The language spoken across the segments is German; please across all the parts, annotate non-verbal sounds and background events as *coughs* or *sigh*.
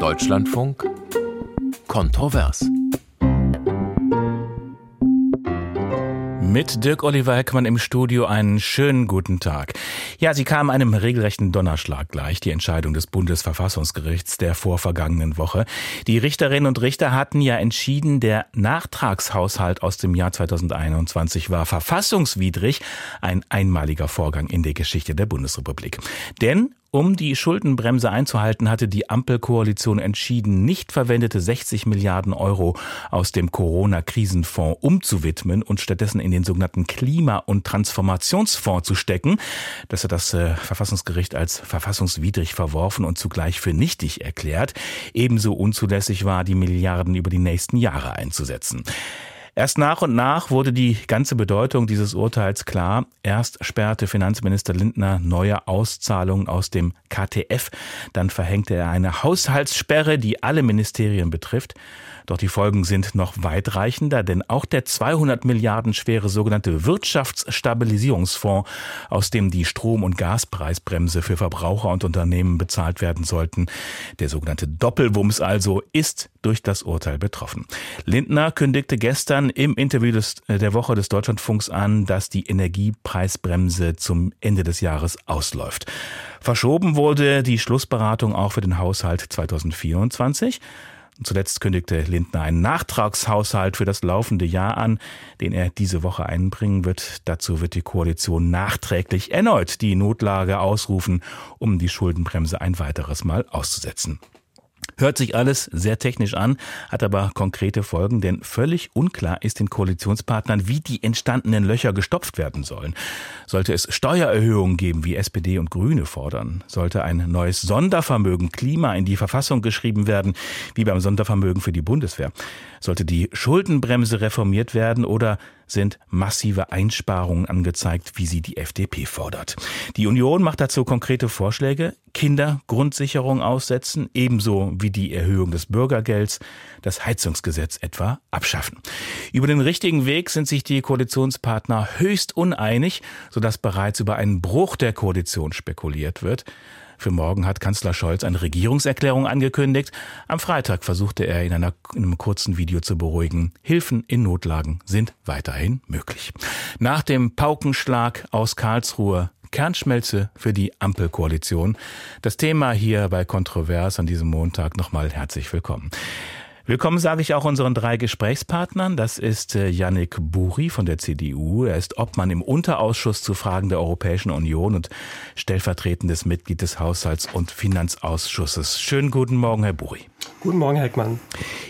Deutschlandfunk Kontrovers. Mit Dirk Oliver Heckmann im Studio einen schönen guten Tag. Ja, sie kam einem regelrechten Donnerschlag gleich, die Entscheidung des Bundesverfassungsgerichts der vorvergangenen Woche. Die Richterinnen und Richter hatten ja entschieden, der Nachtragshaushalt aus dem Jahr 2021 war verfassungswidrig, ein einmaliger Vorgang in der Geschichte der Bundesrepublik. Denn um die Schuldenbremse einzuhalten, hatte die Ampelkoalition entschieden, nicht verwendete 60 Milliarden Euro aus dem Corona-Krisenfonds umzuwidmen und stattdessen in den sogenannten Klima- und Transformationsfonds zu stecken. Das hat das äh, Verfassungsgericht als verfassungswidrig verworfen und zugleich für nichtig erklärt. Ebenso unzulässig war, die Milliarden über die nächsten Jahre einzusetzen. Erst nach und nach wurde die ganze Bedeutung dieses Urteils klar. Erst sperrte Finanzminister Lindner neue Auszahlungen aus dem KTF, dann verhängte er eine Haushaltssperre, die alle Ministerien betrifft. Doch die Folgen sind noch weitreichender, denn auch der 200 Milliarden schwere sogenannte Wirtschaftsstabilisierungsfonds, aus dem die Strom- und Gaspreisbremse für Verbraucher und Unternehmen bezahlt werden sollten, der sogenannte Doppelwumms also, ist durch das Urteil betroffen. Lindner kündigte gestern im Interview des, äh, der Woche des Deutschlandfunks an, dass die Energiepreisbremse zum Ende des Jahres ausläuft. Verschoben wurde die Schlussberatung auch für den Haushalt 2024. Zuletzt kündigte Lindner einen Nachtragshaushalt für das laufende Jahr an, den er diese Woche einbringen wird. Dazu wird die Koalition nachträglich erneut die Notlage ausrufen, um die Schuldenbremse ein weiteres Mal auszusetzen. Hört sich alles sehr technisch an, hat aber konkrete Folgen, denn völlig unklar ist den Koalitionspartnern, wie die entstandenen Löcher gestopft werden sollen. Sollte es Steuererhöhungen geben, wie SPD und Grüne fordern? Sollte ein neues Sondervermögen Klima in die Verfassung geschrieben werden, wie beim Sondervermögen für die Bundeswehr? Sollte die Schuldenbremse reformiert werden oder sind massive Einsparungen angezeigt, wie sie die FDP fordert. Die Union macht dazu konkrete Vorschläge, Kindergrundsicherung aussetzen, ebenso wie die Erhöhung des Bürgergelds, das Heizungsgesetz etwa abschaffen. Über den richtigen Weg sind sich die Koalitionspartner höchst uneinig, sodass bereits über einen Bruch der Koalition spekuliert wird. Für morgen hat Kanzler Scholz eine Regierungserklärung angekündigt. Am Freitag versuchte er in, einer, in einem kurzen Video zu beruhigen. Hilfen in Notlagen sind weiterhin möglich. Nach dem Paukenschlag aus Karlsruhe Kernschmelze für die Ampelkoalition. Das Thema hier bei Kontrovers an diesem Montag nochmal herzlich willkommen. Willkommen sage ich auch unseren drei Gesprächspartnern. Das ist äh, Yannick Buri von der CDU. Er ist Obmann im Unterausschuss zu Fragen der Europäischen Union und stellvertretendes Mitglied des Haushalts- und Finanzausschusses. Schönen guten Morgen, Herr Buri. Guten Morgen, Herr Heckmann.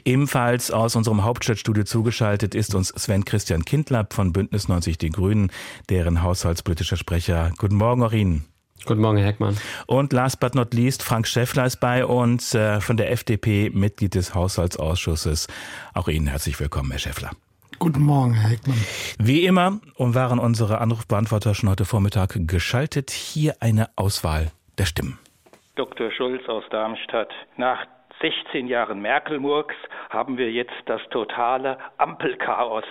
Ebenfalls aus unserem Hauptstadtstudio zugeschaltet ist uns Sven Christian Kindlapp von Bündnis 90 Die Grünen, deren haushaltspolitischer Sprecher. Guten Morgen auch Ihnen. Guten Morgen, Herr Heckmann. Und last but not least, Frank Schäffler ist bei uns äh, von der FDP, Mitglied des Haushaltsausschusses. Auch Ihnen herzlich willkommen, Herr Schäffler. Guten Morgen, Herr Heckmann. Wie immer und waren unsere Anrufbeantworter schon heute Vormittag geschaltet. Hier eine Auswahl der Stimmen. Dr. Schulz aus Darmstadt. Nach 16 Jahren Merkel-Murks haben wir jetzt das totale Ampelchaos.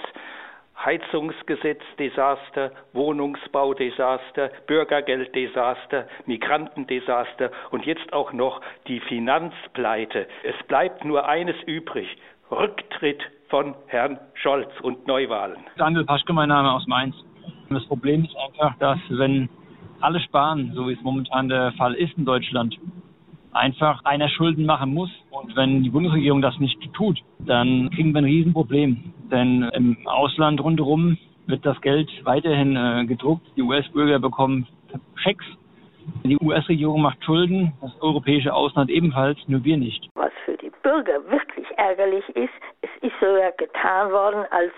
Heizungsgesetzdesaster, Wohnungsbaudesaster, Bürgergelddesaster, Migrantendesaster und jetzt auch noch die Finanzpleite. Es bleibt nur eines übrig. Rücktritt von Herrn Scholz und Neuwahlen. Daniel Paschke, mein Name aus Mainz. Das Problem ist einfach, dass wenn alle sparen, so wie es momentan der Fall ist in Deutschland, einfach einer Schulden machen muss. Und wenn die Bundesregierung das nicht tut, dann kriegen wir ein Riesenproblem. Denn im Ausland rundherum wird das Geld weiterhin äh, gedruckt. Die US-Bürger bekommen Schecks. Die US-Regierung macht Schulden, das europäische Ausland ebenfalls, nur wir nicht. Was für die Bürger wirklich ärgerlich ist, es ist so ja getan worden, als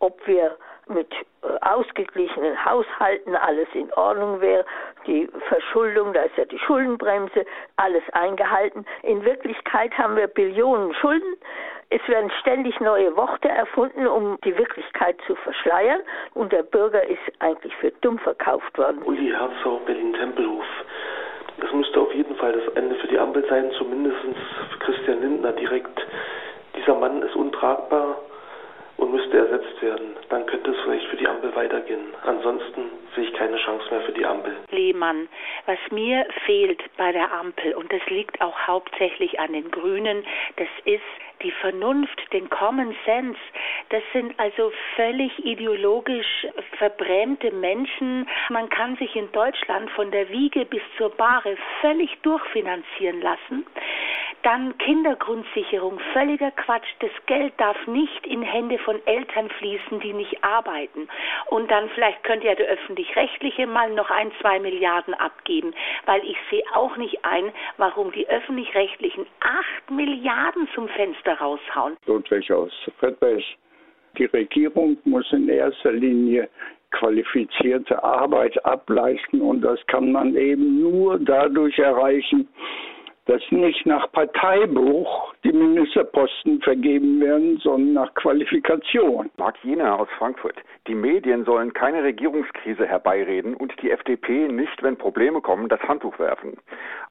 ob wir mit äh, ausgeglichenen Haushalten alles in Ordnung wäre. Die Verschuldung, da ist ja die Schuldenbremse, alles eingehalten. In Wirklichkeit haben wir Billionen Schulden. Es werden ständig neue Worte erfunden, um die Wirklichkeit zu verschleiern. Und der Bürger ist eigentlich für dumm verkauft worden. Uli Herzog, Berlin-Tempelhof. Das müsste auf jeden Fall das Ende für die Ampel sein, zumindest für Christian Lindner direkt. Dieser Mann ist untragbar und müsste ersetzt werden. Dann könnte es vielleicht für die Ampel weitergehen. Ansonsten sehe ich keine Chance mehr für die Ampel. Lehmann, was mir fehlt bei der Ampel, und das liegt auch hauptsächlich an den Grünen, das ist die Vernunft, den Common Sense. Das sind also völlig ideologisch verbrämte Menschen. Man kann sich in Deutschland von der Wiege bis zur Bahre völlig durchfinanzieren lassen. Dann Kindergrundsicherung, völliger Quatsch. Das Geld darf nicht in Hände von Eltern fließen, die nicht arbeiten. Und dann vielleicht könnte ja der öffentlich-rechtliche mal noch ein, zwei Milliarden abgeben, weil ich sehe auch nicht ein, warum die öffentlich-rechtlichen acht Milliarden zum Fenster raushauen. Ludwig aus Friedrich. Die Regierung muss in erster Linie qualifizierte Arbeit ableisten und das kann man eben nur dadurch erreichen, dass nicht nach Parteibuch die Ministerposten vergeben werden, sondern nach Qualifikation. Marc Jena aus Frankfurt. Die Medien sollen keine Regierungskrise herbeireden und die FDP nicht, wenn Probleme kommen, das Handtuch werfen.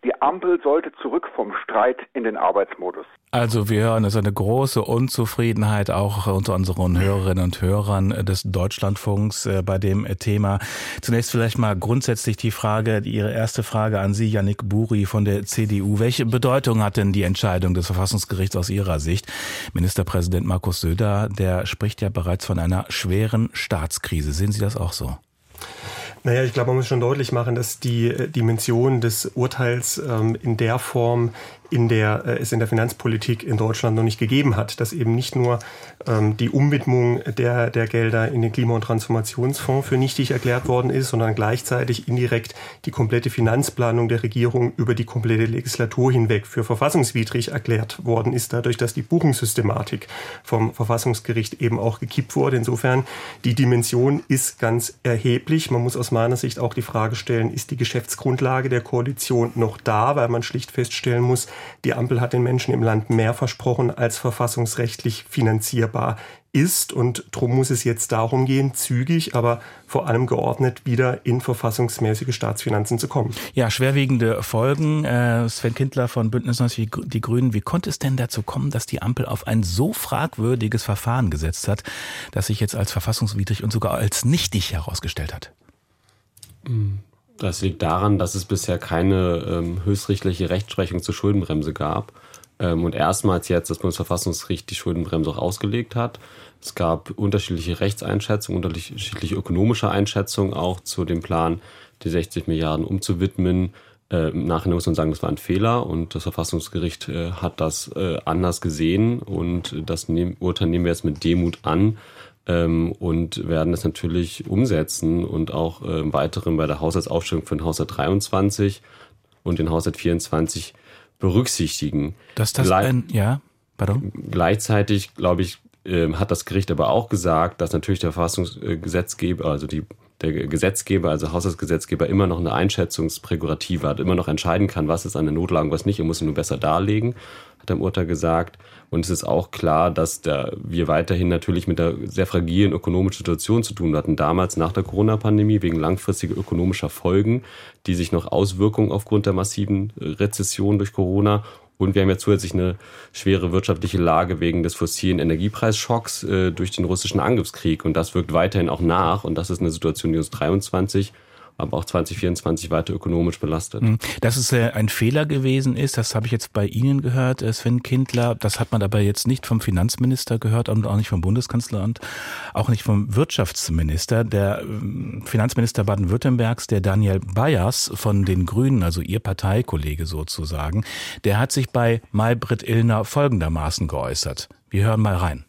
Die Ampel sollte zurück vom Streit in den Arbeitsmodus. Also wir hören, es ist eine große Unzufriedenheit auch unter unseren Hörerinnen und Hörern des Deutschlandfunks äh, bei dem Thema. Zunächst vielleicht mal grundsätzlich die Frage, Ihre erste Frage an Sie, Yannick Buri von der CDU. Welche Bedeutung hat denn die Entscheidung des Verfassungsgerichts aus Ihrer Sicht? Ministerpräsident Markus Söder, der spricht ja bereits von einer schweren Staatskrise. Sehen Sie das auch so? Naja, ich glaube, man muss schon deutlich machen, dass die äh, Dimension des Urteils ähm, in der Form in der äh, es in der Finanzpolitik in Deutschland noch nicht gegeben hat, dass eben nicht nur ähm, die Umwidmung der, der Gelder in den Klima- und Transformationsfonds für nichtig erklärt worden ist, sondern gleichzeitig indirekt die komplette Finanzplanung der Regierung über die komplette Legislatur hinweg für verfassungswidrig erklärt worden ist, dadurch, dass die Buchungssystematik vom Verfassungsgericht eben auch gekippt wurde. Insofern, die Dimension ist ganz erheblich. Man muss aus meiner Sicht auch die Frage stellen, ist die Geschäftsgrundlage der Koalition noch da, weil man schlicht feststellen muss, die Ampel hat den Menschen im Land mehr versprochen, als verfassungsrechtlich finanzierbar ist. Und darum muss es jetzt darum gehen, zügig, aber vor allem geordnet wieder in verfassungsmäßige Staatsfinanzen zu kommen. Ja, schwerwiegende Folgen. Äh, Sven Kindler von Bündnis 90 Die Grünen. Wie konnte es denn dazu kommen, dass die Ampel auf ein so fragwürdiges Verfahren gesetzt hat, das sich jetzt als verfassungswidrig und sogar als nichtig herausgestellt hat? Mhm. Das liegt daran, dass es bisher keine ähm, höchstrichterliche Rechtsprechung zur Schuldenbremse gab ähm, und erstmals jetzt das Bundesverfassungsgericht die Schuldenbremse auch ausgelegt hat. Es gab unterschiedliche Rechtseinschätzungen, unterschiedliche ökonomische Einschätzungen auch zu dem Plan, die 60 Milliarden umzuwidmen. Äh, Im Nachhinein muss man sagen, das war ein Fehler und das Verfassungsgericht äh, hat das äh, anders gesehen und das nehm, Urteil nehmen wir jetzt mit Demut an ähm, und werden es natürlich umsetzen und auch äh, im Weiteren bei der Haushaltsaufstellung für den Haushalt 23 und den Haushalt 24 berücksichtigen. Dass das Gle ein, ja, pardon? Gleichzeitig, glaube ich, äh, hat das Gericht aber auch gesagt, dass natürlich der Verfassungsgesetzgeber, also die der Gesetzgeber, also Haushaltsgesetzgeber, immer noch eine Einschätzungsprärogative hat, immer noch entscheiden kann, was ist eine Notlage, was nicht, er muss nur besser darlegen, hat er im Urteil gesagt. Und es ist auch klar, dass der, wir weiterhin natürlich mit der sehr fragilen ökonomischen Situation zu tun hatten. Damals nach der Corona-Pandemie wegen langfristiger ökonomischer Folgen, die sich noch Auswirkungen aufgrund der massiven äh, Rezession durch Corona und wir haben ja zusätzlich eine schwere wirtschaftliche Lage wegen des fossilen Energiepreisschocks äh, durch den russischen Angriffskrieg. Und das wirkt weiterhin auch nach. Und das ist eine Situation, die uns 23 aber auch 2024 weiter ökonomisch belastet. Mhm. Dass es äh, ein Fehler gewesen ist, das habe ich jetzt bei Ihnen gehört, äh, Sven Kindler. Das hat man aber jetzt nicht vom Finanzminister gehört und auch nicht vom Bundeskanzler und auch nicht vom Wirtschaftsminister. Der ähm, Finanzminister Baden-Württembergs, der Daniel Bayers von den Grünen, also Ihr Parteikollege sozusagen, der hat sich bei Maybrit Illner folgendermaßen geäußert. Wir hören mal rein.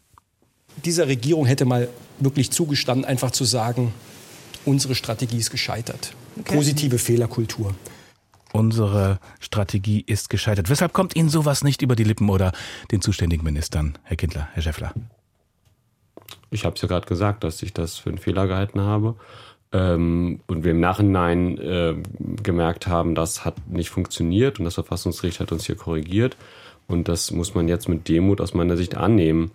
Dieser Regierung hätte mal wirklich zugestanden, einfach zu sagen, unsere Strategie ist gescheitert. Okay. Positive Fehlerkultur. Unsere Strategie ist gescheitert. Weshalb kommt Ihnen sowas nicht über die Lippen oder den zuständigen Ministern, Herr Kindler, Herr Schäffler? Ich habe es ja gerade gesagt, dass ich das für einen Fehler gehalten habe. Ähm, und wir im Nachhinein äh, gemerkt haben, das hat nicht funktioniert und das Verfassungsgericht hat uns hier korrigiert. Und das muss man jetzt mit Demut aus meiner Sicht annehmen.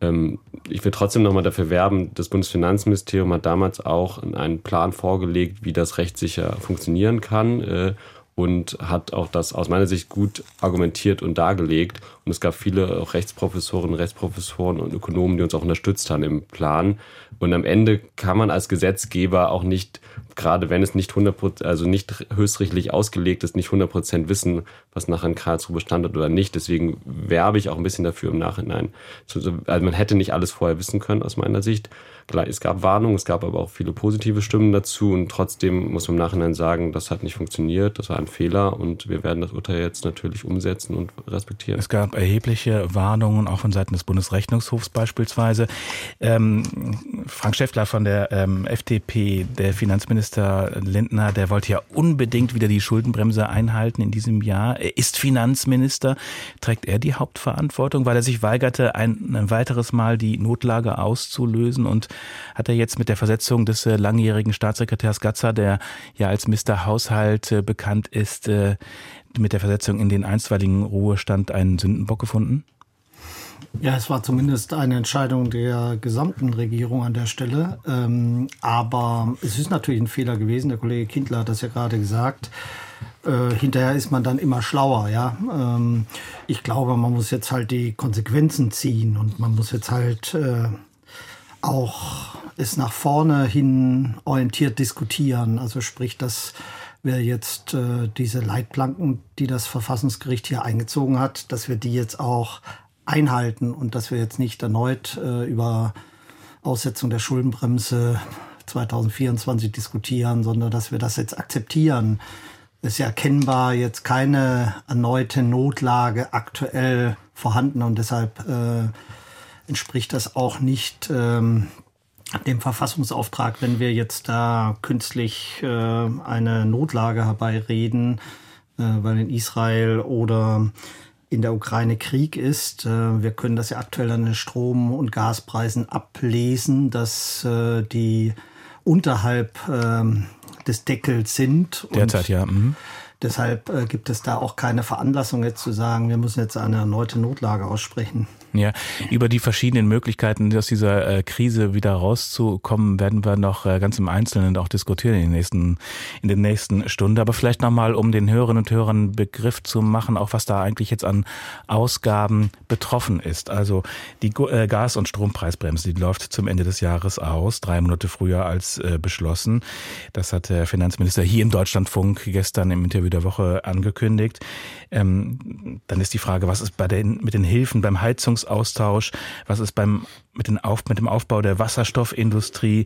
Ähm, ich will trotzdem nochmal dafür werben, das Bundesfinanzministerium hat damals auch einen Plan vorgelegt, wie das rechtssicher funktionieren kann. Äh, und hat auch das aus meiner Sicht gut argumentiert und dargelegt. Und es gab viele auch Rechtsprofessoren, Rechtsprofessoren und Ökonomen, die uns auch unterstützt haben im Plan. Und am Ende kann man als Gesetzgeber auch nicht, gerade wenn es nicht 100 also nicht höchstrichtlich ausgelegt ist, nicht 100 Prozent wissen, was nachher in Karlsruhe bestand hat oder nicht. Deswegen werbe ich auch ein bisschen dafür im Nachhinein. Also man hätte nicht alles vorher wissen können aus meiner Sicht. Es gab Warnungen, es gab aber auch viele positive Stimmen dazu und trotzdem muss man im Nachhinein sagen, das hat nicht funktioniert, das war ein Fehler und wir werden das Urteil jetzt natürlich umsetzen und respektieren. Es gab erhebliche Warnungen, auch von Seiten des Bundesrechnungshofs beispielsweise. Ähm, Frank Schäffler von der ähm, FDP, der Finanzminister Lindner, der wollte ja unbedingt wieder die Schuldenbremse einhalten in diesem Jahr. Er ist Finanzminister. Trägt er die Hauptverantwortung, weil er sich weigerte, ein, ein weiteres Mal die Notlage auszulösen und hat er jetzt mit der Versetzung des äh, langjährigen Staatssekretärs Gatzer, der ja als Mr. Haushalt äh, bekannt ist, äh, mit der Versetzung in den einstweiligen Ruhestand einen Sündenbock gefunden? Ja, es war zumindest eine Entscheidung der gesamten Regierung an der Stelle. Ähm, aber es ist natürlich ein Fehler gewesen. Der Kollege Kindler hat das ja gerade gesagt. Äh, hinterher ist man dann immer schlauer, ja. Ähm, ich glaube, man muss jetzt halt die Konsequenzen ziehen und man muss jetzt halt äh, auch es nach vorne hin orientiert diskutieren. Also sprich, dass wir jetzt äh, diese Leitplanken, die das Verfassungsgericht hier eingezogen hat, dass wir die jetzt auch einhalten und dass wir jetzt nicht erneut äh, über Aussetzung der Schuldenbremse 2024 diskutieren, sondern dass wir das jetzt akzeptieren. Es ist ja erkennbar jetzt keine erneute Notlage aktuell vorhanden und deshalb äh, entspricht das auch nicht ähm, dem Verfassungsauftrag, wenn wir jetzt da künstlich äh, eine Notlage herbeireden, äh, weil in Israel oder in der Ukraine Krieg ist. Äh, wir können das ja aktuell an den Strom- und Gaspreisen ablesen, dass äh, die unterhalb ähm, des Deckels sind. Derzeit, ja. Mhm. Deshalb äh, gibt es da auch keine Veranlassung jetzt zu sagen, wir müssen jetzt eine erneute Notlage aussprechen. Ja, über die verschiedenen Möglichkeiten, aus dieser äh, Krise wieder rauszukommen, werden wir noch äh, ganz im Einzelnen auch diskutieren in den nächsten, in den nächsten Stunden. Aber vielleicht nochmal, um den Hörerinnen und Hörern Begriff zu machen, auch was da eigentlich jetzt an Ausgaben betroffen ist. Also die äh, Gas- und Strompreisbremse, die läuft zum Ende des Jahres aus, drei Monate früher als beschlossen. Das hat der Finanzminister hier im Deutschlandfunk gestern im Interview der Woche angekündigt. Ähm, dann ist die Frage, was ist bei den, mit den Hilfen beim Heizungs Erfahrungsaustausch? Was ist beim mit, den Auf, mit dem Aufbau der Wasserstoffindustrie?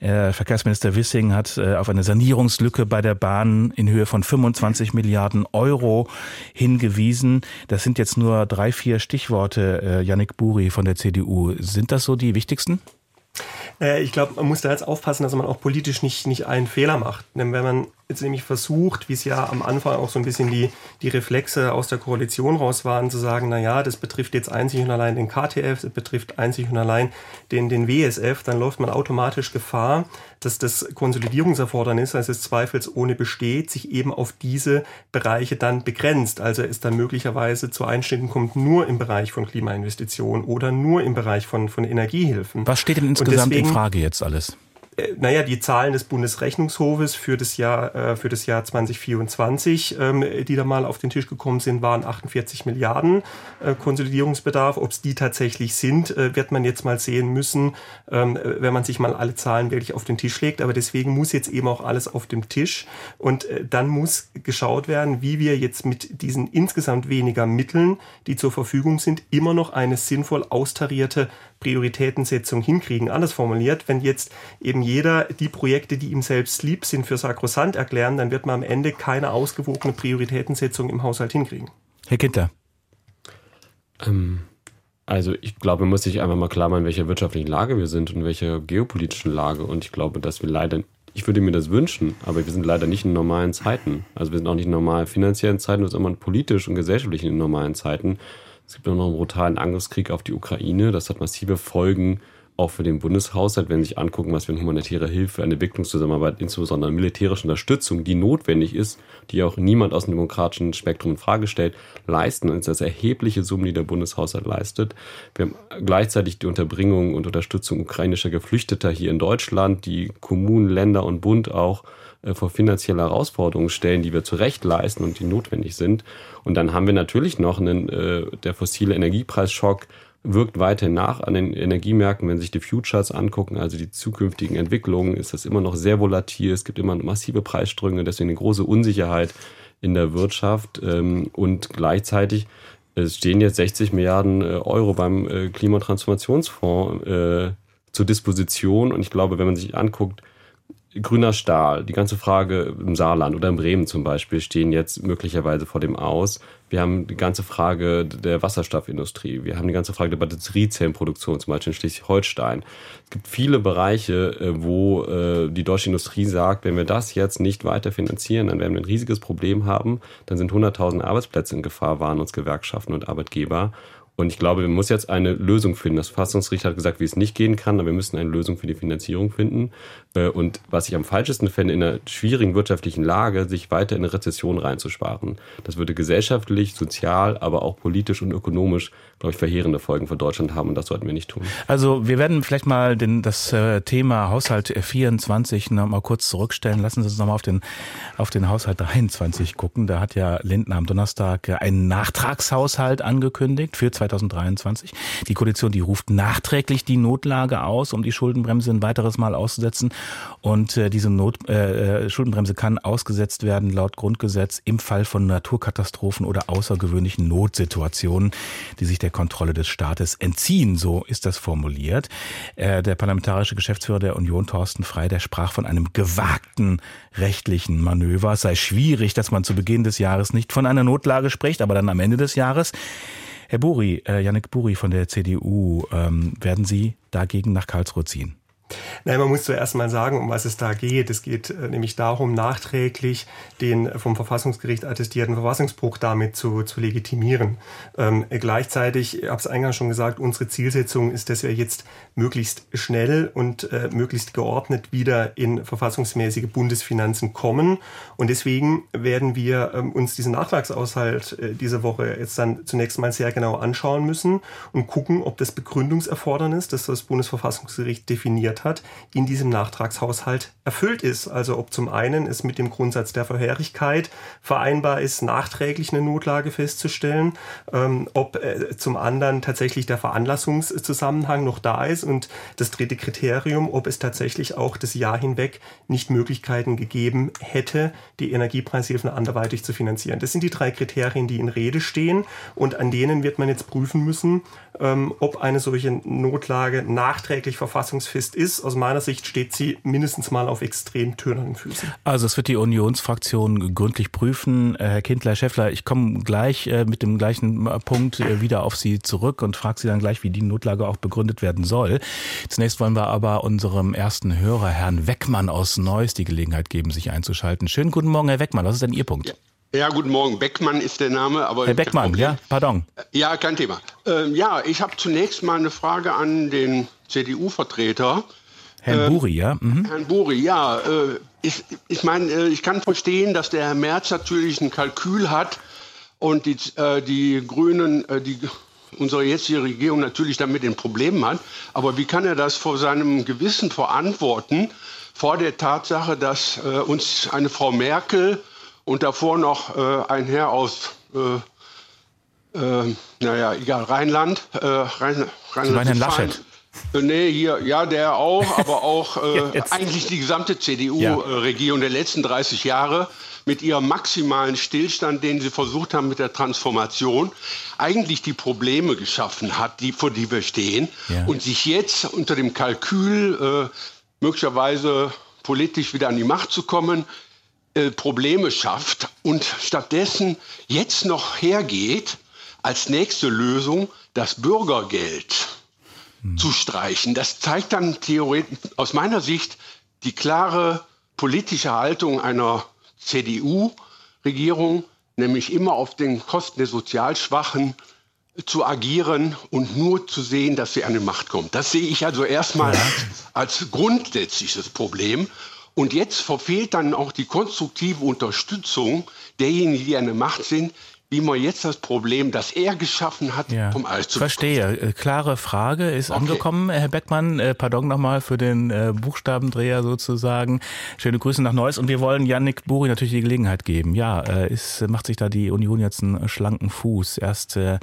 Äh, Verkehrsminister Wissing hat äh, auf eine Sanierungslücke bei der Bahn in Höhe von 25 Milliarden Euro hingewiesen. Das sind jetzt nur drei, vier Stichworte, äh, Yannick Buri von der CDU. Sind das so die wichtigsten? Äh, ich glaube, man muss da jetzt aufpassen, dass man auch politisch nicht, nicht einen Fehler macht. Denn wenn man jetzt nämlich versucht, wie es ja am Anfang auch so ein bisschen die, die Reflexe aus der Koalition raus waren, zu sagen, na ja, das betrifft jetzt einzig und allein den KTF, das betrifft einzig und allein den, den WSF, dann läuft man automatisch Gefahr, dass das Konsolidierungserfordernis, also es zweifelsohne besteht, sich eben auf diese Bereiche dann begrenzt. Also es dann möglicherweise zu Einschnitten kommt nur im Bereich von Klimainvestitionen oder nur im Bereich von, von Energiehilfen. Was steht denn insgesamt deswegen, in Frage jetzt alles? Naja, die Zahlen des Bundesrechnungshofes für das Jahr, äh, für das Jahr 2024, ähm, die da mal auf den Tisch gekommen sind, waren 48 Milliarden äh, Konsolidierungsbedarf. Ob es die tatsächlich sind, äh, wird man jetzt mal sehen müssen, ähm, wenn man sich mal alle Zahlen wirklich auf den Tisch legt. Aber deswegen muss jetzt eben auch alles auf dem Tisch. Und dann muss geschaut werden, wie wir jetzt mit diesen insgesamt weniger Mitteln, die zur Verfügung sind, immer noch eine sinnvoll austarierte Prioritätensetzung hinkriegen. Anders formuliert, wenn jetzt eben jeder die Projekte, die ihm selbst lieb sind, für sakrosant erklären, dann wird man am Ende keine ausgewogene Prioritätensetzung im Haushalt hinkriegen. Herr Ginter. Ähm, also ich glaube, man muss sich einfach mal klar machen, in welcher wirtschaftlichen Lage wir sind und in welcher geopolitischen Lage. Und ich glaube, dass wir leider, ich würde mir das wünschen, aber wir sind leider nicht in normalen Zeiten. Also wir sind auch nicht in normalen finanziellen Zeiten, sondern politisch und gesellschaftlich in normalen Zeiten. Es gibt auch noch einen brutalen Angriffskrieg auf die Ukraine. Das hat massive Folgen auch für den Bundeshaushalt, wenn Sie sich angucken, was wir in humanitärer Hilfe, eine Entwicklungszusammenarbeit, insbesondere an militärischer Unterstützung, die notwendig ist, die auch niemand aus dem demokratischen Spektrum in Frage stellt, leisten, und das erhebliche Summen, die der Bundeshaushalt leistet. Wir haben gleichzeitig die Unterbringung und Unterstützung ukrainischer Geflüchteter hier in Deutschland, die Kommunen, Länder und Bund auch vor finanzielle Herausforderungen stellen, die wir zu Recht leisten und die notwendig sind. Und dann haben wir natürlich noch einen, äh, der fossile Energiepreisschock wirkt weiterhin nach an den Energiemärkten. Wenn sich die Futures angucken, also die zukünftigen Entwicklungen, ist das immer noch sehr volatil. Es gibt immer massive Preissprünge, deswegen eine große Unsicherheit in der Wirtschaft. Ähm, und gleichzeitig stehen jetzt 60 Milliarden äh, Euro beim äh, Klimatransformationsfonds äh, zur Disposition. Und ich glaube, wenn man sich anguckt, grüner Stahl, die ganze Frage im Saarland oder in Bremen zum Beispiel stehen jetzt möglicherweise vor dem Aus. Wir haben die ganze Frage der Wasserstoffindustrie. Wir haben die ganze Frage der Batteriezellenproduktion, zum Beispiel in Schleswig-Holstein. Es gibt viele Bereiche, äh, wo äh, die deutsche Industrie sagt, wenn wir das jetzt nicht weiter finanzieren, dann werden wir ein riesiges Problem haben. Dann sind 100.000 Arbeitsplätze in Gefahr, waren uns Gewerkschaften und Arbeitgeber. Und ich glaube, wir müssen jetzt eine Lösung finden. Das Verfassungsgericht hat gesagt, wie es nicht gehen kann, aber wir müssen eine Lösung für die Finanzierung finden. Äh, und was ich am falschesten fände, in einer schwierigen wirtschaftlichen Lage, sich weiter in eine Rezession reinzusparen. Das würde gesellschaftlich, sozial, aber auch politisch und ökonomisch, glaube ich, verheerende Folgen für Deutschland haben. Und das sollten wir nicht tun. Also wir werden vielleicht mal den, das äh, Thema Haushalt 24 noch mal kurz zurückstellen. Lassen Sie uns noch mal auf den, auf den Haushalt 23 gucken. Da hat ja Lindner am Donnerstag einen Nachtragshaushalt angekündigt für 2023. Die Koalition, die ruft nachträglich die Notlage aus, um die Schuldenbremse ein weiteres Mal auszusetzen. Und äh, diese Not, äh, äh, Schuldenbremse kann ausgesetzt werden laut Grundgesetz im Fall von Naturkatastrophen oder außergewöhnlichen Notsituationen, die sich der Kontrolle des Staates entziehen. So ist das formuliert. Äh, der parlamentarische Geschäftsführer der Union, Thorsten Frey, der sprach von einem gewagten rechtlichen Manöver. Es sei schwierig, dass man zu Beginn des Jahres nicht von einer Notlage spricht, aber dann am Ende des Jahres. Herr Buri, äh, Yannick Buri von der CDU, ähm, werden Sie dagegen nach Karlsruhe ziehen? Nein, man muss zuerst mal sagen, um was es da geht. Es geht äh, nämlich darum, nachträglich den vom Verfassungsgericht attestierten Verfassungsbruch damit zu, zu legitimieren. Ähm, gleichzeitig, ich habe es eingangs schon gesagt, unsere Zielsetzung ist, dass wir jetzt möglichst schnell und äh, möglichst geordnet wieder in verfassungsmäßige Bundesfinanzen kommen. Und deswegen werden wir ähm, uns diesen Nachtragshaushalt äh, diese Woche jetzt dann zunächst mal sehr genau anschauen müssen und gucken, ob das Begründungserfordernis, das das Bundesverfassungsgericht definiert hat, in diesem Nachtragshaushalt erfüllt ist. Also ob zum einen es mit dem Grundsatz der Vorherigkeit vereinbar ist, nachträglich eine Notlage festzustellen, ähm, ob äh, zum anderen tatsächlich der Veranlassungszusammenhang noch da ist und das dritte Kriterium, ob es tatsächlich auch das Jahr hinweg nicht Möglichkeiten gegeben hätte, die Energiepreishilfen anderweitig zu finanzieren. Das sind die drei Kriterien, die in Rede stehen und an denen wird man jetzt prüfen müssen, ähm, ob eine solche Notlage nachträglich verfassungsfest ist ist. Aus meiner Sicht steht sie mindestens mal auf extrem tönernen Füßen. Also es wird die Unionsfraktion gründlich prüfen. Äh, Herr Kindler, Schäffler, ich komme gleich äh, mit dem gleichen äh, Punkt wieder auf Sie zurück und frage Sie dann gleich, wie die Notlage auch begründet werden soll. Zunächst wollen wir aber unserem ersten Hörer, Herrn Weckmann aus Neuss, die Gelegenheit geben, sich einzuschalten. Schönen guten Morgen, Herr Weckmann. Was ist denn Ihr Punkt? Ja. Ja, guten Morgen. Beckmann ist der Name, aber. Herr Beckmann, ja, pardon. Ja, kein Thema. Ähm, ja, ich habe zunächst mal eine Frage an den CDU-Vertreter. Herrn äh, Buri, ja? Mhm. Herrn Buri, ja. Äh, ich ich meine, äh, ich kann verstehen, dass der Herr Merz natürlich ein Kalkül hat und die, äh, die Grünen, äh, die, unsere jetzige Regierung natürlich damit ein Problem hat. Aber wie kann er das vor seinem Gewissen verantworten, vor der Tatsache, dass äh, uns eine Frau Merkel und davor noch ein Herr aus naja, egal, Rheinland, Rhein, Rheinland Herrn Laschet. Äh, nee, hier, ja, der auch, *laughs* aber auch äh, eigentlich die gesamte CDU-Regierung ja. der letzten 30 Jahre mit ihrem maximalen Stillstand, den sie versucht haben mit der Transformation, eigentlich die Probleme geschaffen hat, die, vor die wir stehen, ja. und sich jetzt unter dem Kalkül, äh, möglicherweise politisch wieder an die Macht zu kommen, äh, Probleme schafft und stattdessen jetzt noch hergeht als nächste Lösung das Bürgergeld hm. zu streichen. Das zeigt dann theoretisch aus meiner Sicht die klare politische Haltung einer CDU-Regierung, nämlich immer auf den Kosten der Sozialschwachen zu agieren und nur zu sehen, dass sie an die Macht kommt. Das sehe ich also erstmal als, als grundsätzliches Problem. Und jetzt verfehlt dann auch die konstruktive Unterstützung derjenigen, die an der Macht sind, wie man jetzt das Problem, das er geschaffen hat, ja. vom Eis zu Verstehe. bekommen. Äh, klare Frage ist Okay. angekommen, Herr Beckmann. Äh, pardon nochmal für den äh, Buchstabendreher sozusagen. Schöne Grüße nach Neuss. Und wir wollen Yannick Buri natürlich die Gelegenheit geben. Ja, äh, ist, macht sich da die Union jetzt einen schlanken Fuß. Erst äh,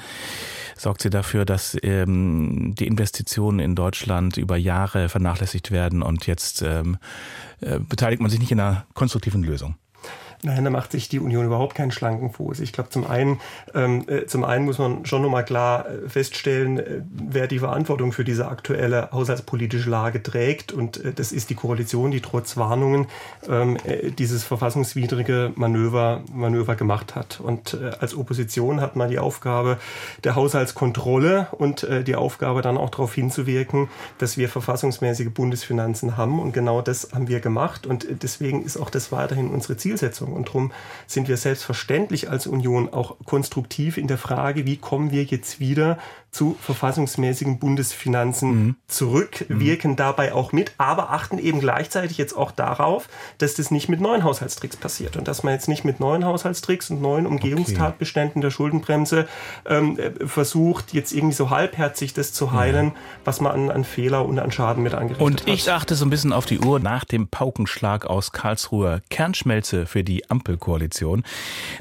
sorgt sie dafür, dass ähm, die Investitionen in Deutschland über Jahre vernachlässigt werden und jetzt ähm, äh, beteiligt man sich nicht in einer konstruktiven Lösung. Nein, da macht sich die Union überhaupt keinen schlanken Fuß. Ich glaube, zum einen, ähm, äh, zum einen muss man schon nochmal klar äh, feststellen, äh, wer die Verantwortung für diese aktuelle haushaltspolitische Lage trägt. Und äh, das ist die Koalition, die trotz Warnungen ähm, äh, dieses verfassungswidrige Manöver, Manöver gemacht hat. Und äh, als Opposition hat man die Aufgabe der Haushaltskontrolle und die Aufgabe dann auch darauf hinzuwirken, dass wir verfassungsmäßige Bundesfinanzen haben. Und genau das haben wir gemacht. Und deswegen ist auch das weiterhin unsere Zielsetzung. Und darum sind wir selbstverständlich als Union auch konstruktiv in der Frage, wie kommen wir jetzt wieder zu verfassungsmäßigen Bundesfinanzen zurück, wirken dabei auch mit, aber achten eben gleichzeitig jetzt auch darauf, dass das nicht mit neuen Haushaltstricks passiert und dass man jetzt nicht mit neuen Haushaltstricks und neuen Umgehungstatbeständen der Schuldenbremse ähm, äh, versucht, jetzt irgendwie so halbherzig das zu heilen, was man an, an Fehler und an Schaden mit angerichtet Und hat. ich achte so ein bisschen auf die Uhr nach dem Paukenschlag aus Karlsruhe. Kernschmelze für die Ampelkoalition.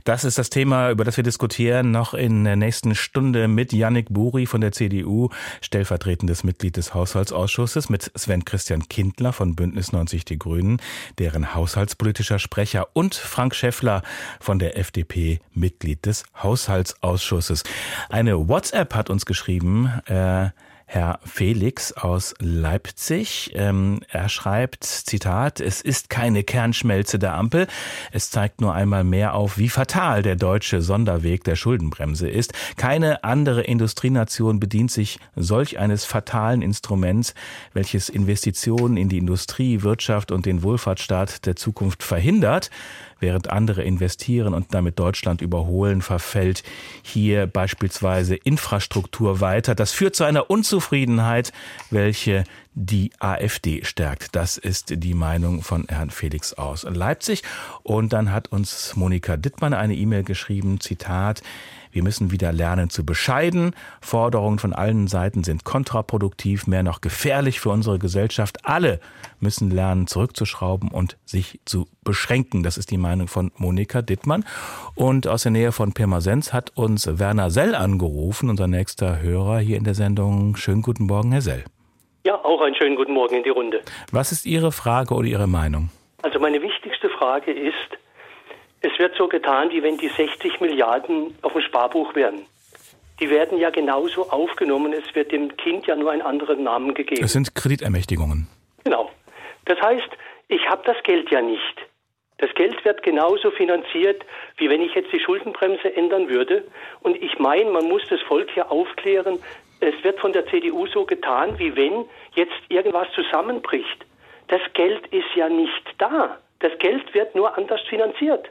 Das ist das Thema, über das wir diskutieren, noch in der nächsten Stunde mit Yannick Buri von der CDU, stellvertretendes Mitglied des Haushaltsausschusses, mit Sven Christian Kindler von Bündnis 90 Die Grünen, deren haushaltspolitischer Sprecher und Frank Schäffler von der FDP, Mitglied des Haushaltsausschusses. Eine WhatsApp hat uns geschrieben, äh, Herr Felix aus Leipzig. Ähm, er schreibt, Zitat, es ist keine Kernschmelze der Ampel. Es zeigt nur einmal mehr auf, wie fatal der deutsche Sonderweg der Schuldenbremse ist. Keine andere Industrienation bedient sich solch eines fatalen Instruments, welches Investitionen in die Industrie, Wirtschaft und den Wohlfahrtsstaat der Zukunft verhindert. Während andere investieren und damit Deutschland überholen, verfällt hier beispielsweise Infrastruktur weiter. Das führt zu einer Unzufriedenheit, welche die AfD stärkt. Das ist die Meinung von Herrn Felix aus Leipzig. Und dann hat uns Monika Dittmann eine E-Mail geschrieben, Zitat, wir müssen wieder lernen zu bescheiden. Forderungen von allen Seiten sind kontraproduktiv, mehr noch gefährlich für unsere Gesellschaft. Alle müssen lernen, zurückzuschrauben und sich zu beschränken. Das ist die Meinung von Monika Dittmann. Und aus der Nähe von Pirmasens hat uns Werner Sell angerufen, unser nächster Hörer hier in der Sendung. Schönen guten Morgen, Herr Sell. Ja, auch einen schönen guten Morgen in die Runde. Was ist Ihre Frage oder Ihre Meinung? Also meine wichtigste Frage ist, es wird so getan, wie wenn die 60 Milliarden auf dem Sparbuch wären. Die werden ja genauso aufgenommen, es wird dem Kind ja nur einen anderen Namen gegeben. Es sind Kreditermächtigungen. Genau. Das heißt, ich habe das Geld ja nicht. Das Geld wird genauso finanziert, wie wenn ich jetzt die Schuldenbremse ändern würde. Und ich meine, man muss das Volk hier aufklären. Es wird von der CDU so getan, wie wenn jetzt irgendwas zusammenbricht. Das Geld ist ja nicht da. Das Geld wird nur anders finanziert.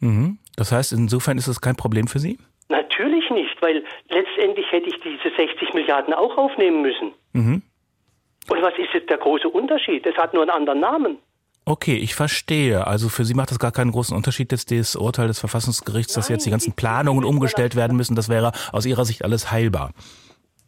Mhm. Das heißt, insofern ist es kein Problem für Sie? Natürlich nicht, weil letztendlich hätte ich diese 60 Milliarden auch aufnehmen müssen. Mhm. Und was ist jetzt der große Unterschied? Es hat nur einen anderen Namen. Okay, ich verstehe. Also für Sie macht das gar keinen großen Unterschied, dass das Urteil des Verfassungsgerichts, dass jetzt die ganzen Planungen umgestellt werden müssen. Das wäre aus Ihrer Sicht alles heilbar.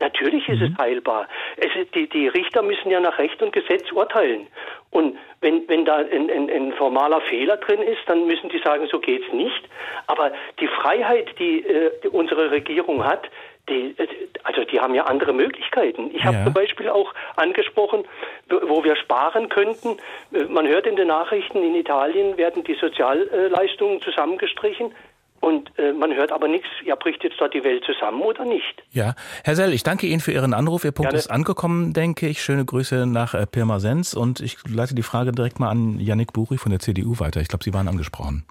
Natürlich ist es heilbar. Es die, die Richter müssen ja nach Recht und Gesetz urteilen. Und wenn, wenn da ein, ein, ein formaler Fehler drin ist, dann müssen die sagen, so geht's nicht. Aber die Freiheit, die, äh, die unsere Regierung hat, die, äh, also die haben ja andere Möglichkeiten. Ich habe Ja. zum Beispiel auch angesprochen, wo wo wir sparen könnten. Äh, Man hört in den Nachrichten, in Italien werden die Sozialleistungen zusammengestrichen. Und äh, man hört aber nichts, ja, bricht jetzt dort die Welt zusammen oder nicht? Ja, Herr Sell, ich danke Ihnen für Ihren Anruf. Ihr Punkt Gerne. ist angekommen, denke ich. Schöne Grüße nach äh, Pirmasens und ich leite die Frage direkt mal an Yannick Buri von der CDU weiter. Ich glaube, Sie waren angesprochen.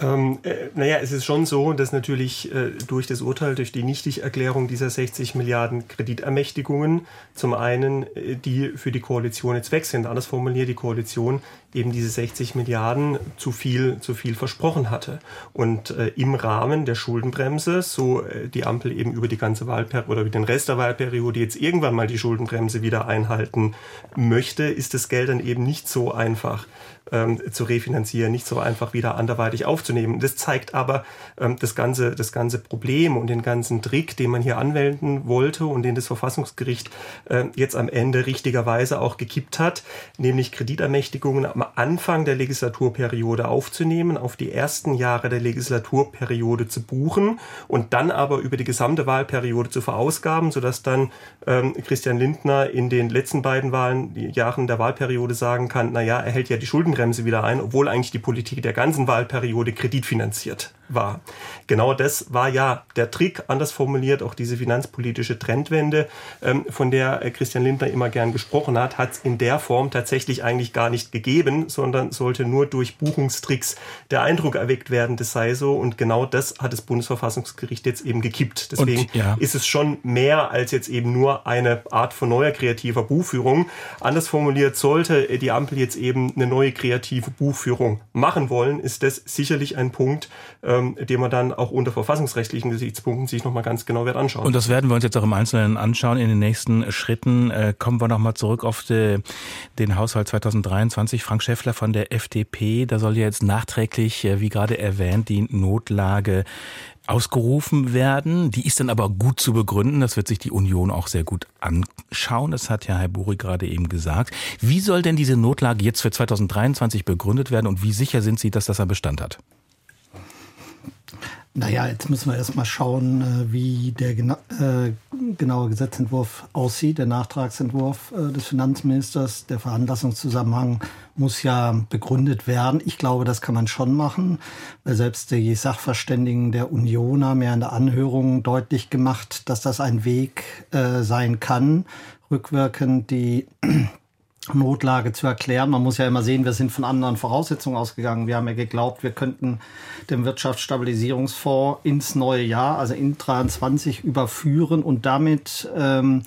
Ähm, äh, naja, es ist schon so, dass natürlich äh, durch das Urteil, durch die Nichtigerklärung dieser 60 Milliarden Kreditermächtigungen zum einen äh, die für die Koalition jetzt weg sind. Anders formuliert, die Koalition eben diese 60 Milliarden zu viel, zu viel versprochen hatte. Und äh, im Rahmen der Schuldenbremse, so äh, die Ampel eben über die ganze Wahlperiode oder über den Rest der Wahlperiode jetzt irgendwann mal die Schuldenbremse wieder einhalten möchte, ist das Geld dann eben nicht so einfach ähm, zu refinanzieren, nicht so einfach wieder anderweitig aufzunehmen. Das zeigt aber ähm, das, ganze, das ganze Problem und den ganzen Trick, den man hier anwenden wollte und den das Verfassungsgericht äh, jetzt am Ende richtigerweise auch gekippt hat, nämlich Kreditermächtigungen am Anfang der Legislaturperiode aufzunehmen, auf die ersten Jahre der Legislaturperiode zu buchen und dann aber über die gesamte Wahlperiode zu verausgaben, sodass dann ähm, Christian Lindner in den letzten beiden Wahlen, Jahren der Wahlperiode sagen kann, na ja, er hält ja die Schuldenbremse wieder ein, obwohl eigentlich die Politik der ganzen Wahlperiode kreditfinanziert war. Genau das war ja der Trick, anders formuliert, auch diese finanzpolitische Trendwende, ähm, von der äh, Christian Lindner immer gern gesprochen hat, hat es in der Form tatsächlich eigentlich gar nicht gegeben, sondern sollte nur durch Buchungstricks der Eindruck erweckt werden, das sei so. Und genau das hat das Bundesverfassungsgericht jetzt eben gekippt. Deswegen Und, ja. ist es schon mehr als jetzt eben nur eine Art von neuer kreativer Buchführung. Anders formuliert, sollte die Ampel jetzt eben eine neue kreative Buchführung machen wollen, ist das sicherlich ein Punkt, äh, ähm, den man dann auch unter verfassungsrechtlichen Gesichtspunkten sich nochmal ganz genau wird anschauen. Und das werden wir uns jetzt auch im Einzelnen anschauen. In den nächsten Schritten äh, kommen wir nochmal zurück auf de, den Haushalt 2023. Frank Schäffler von der FDP, da soll ja jetzt nachträglich, äh, wie gerade erwähnt, die Notlage ausgerufen werden. Die ist dann aber gut zu begründen. Das wird sich die Union auch sehr gut anschauen. Das hat ja Herr Buri gerade eben gesagt. Wie soll denn diese Notlage jetzt für 2023 begründet werden und wie sicher sind Sie, dass das einen Bestand hat? Naja, jetzt müssen wir erstmal schauen, äh, wie der gena äh, genaue Gesetzentwurf aussieht, der Nachtragsentwurf äh, des Finanzministers. Der Veranlassungszusammenhang muss ja begründet werden. Ich glaube, das kann man schon machen, weil selbst die Sachverständigen der Union haben ja in der Anhörung deutlich gemacht, dass das ein Weg äh, sein kann, rückwirkend die Notlage zu erklären. Man muss ja immer sehen, wir sind von anderen Voraussetzungen ausgegangen. Wir haben ja geglaubt, wir könnten den Wirtschaftsstabilisierungsfonds ins neue Jahr, also in 23 überführen und damit ähm,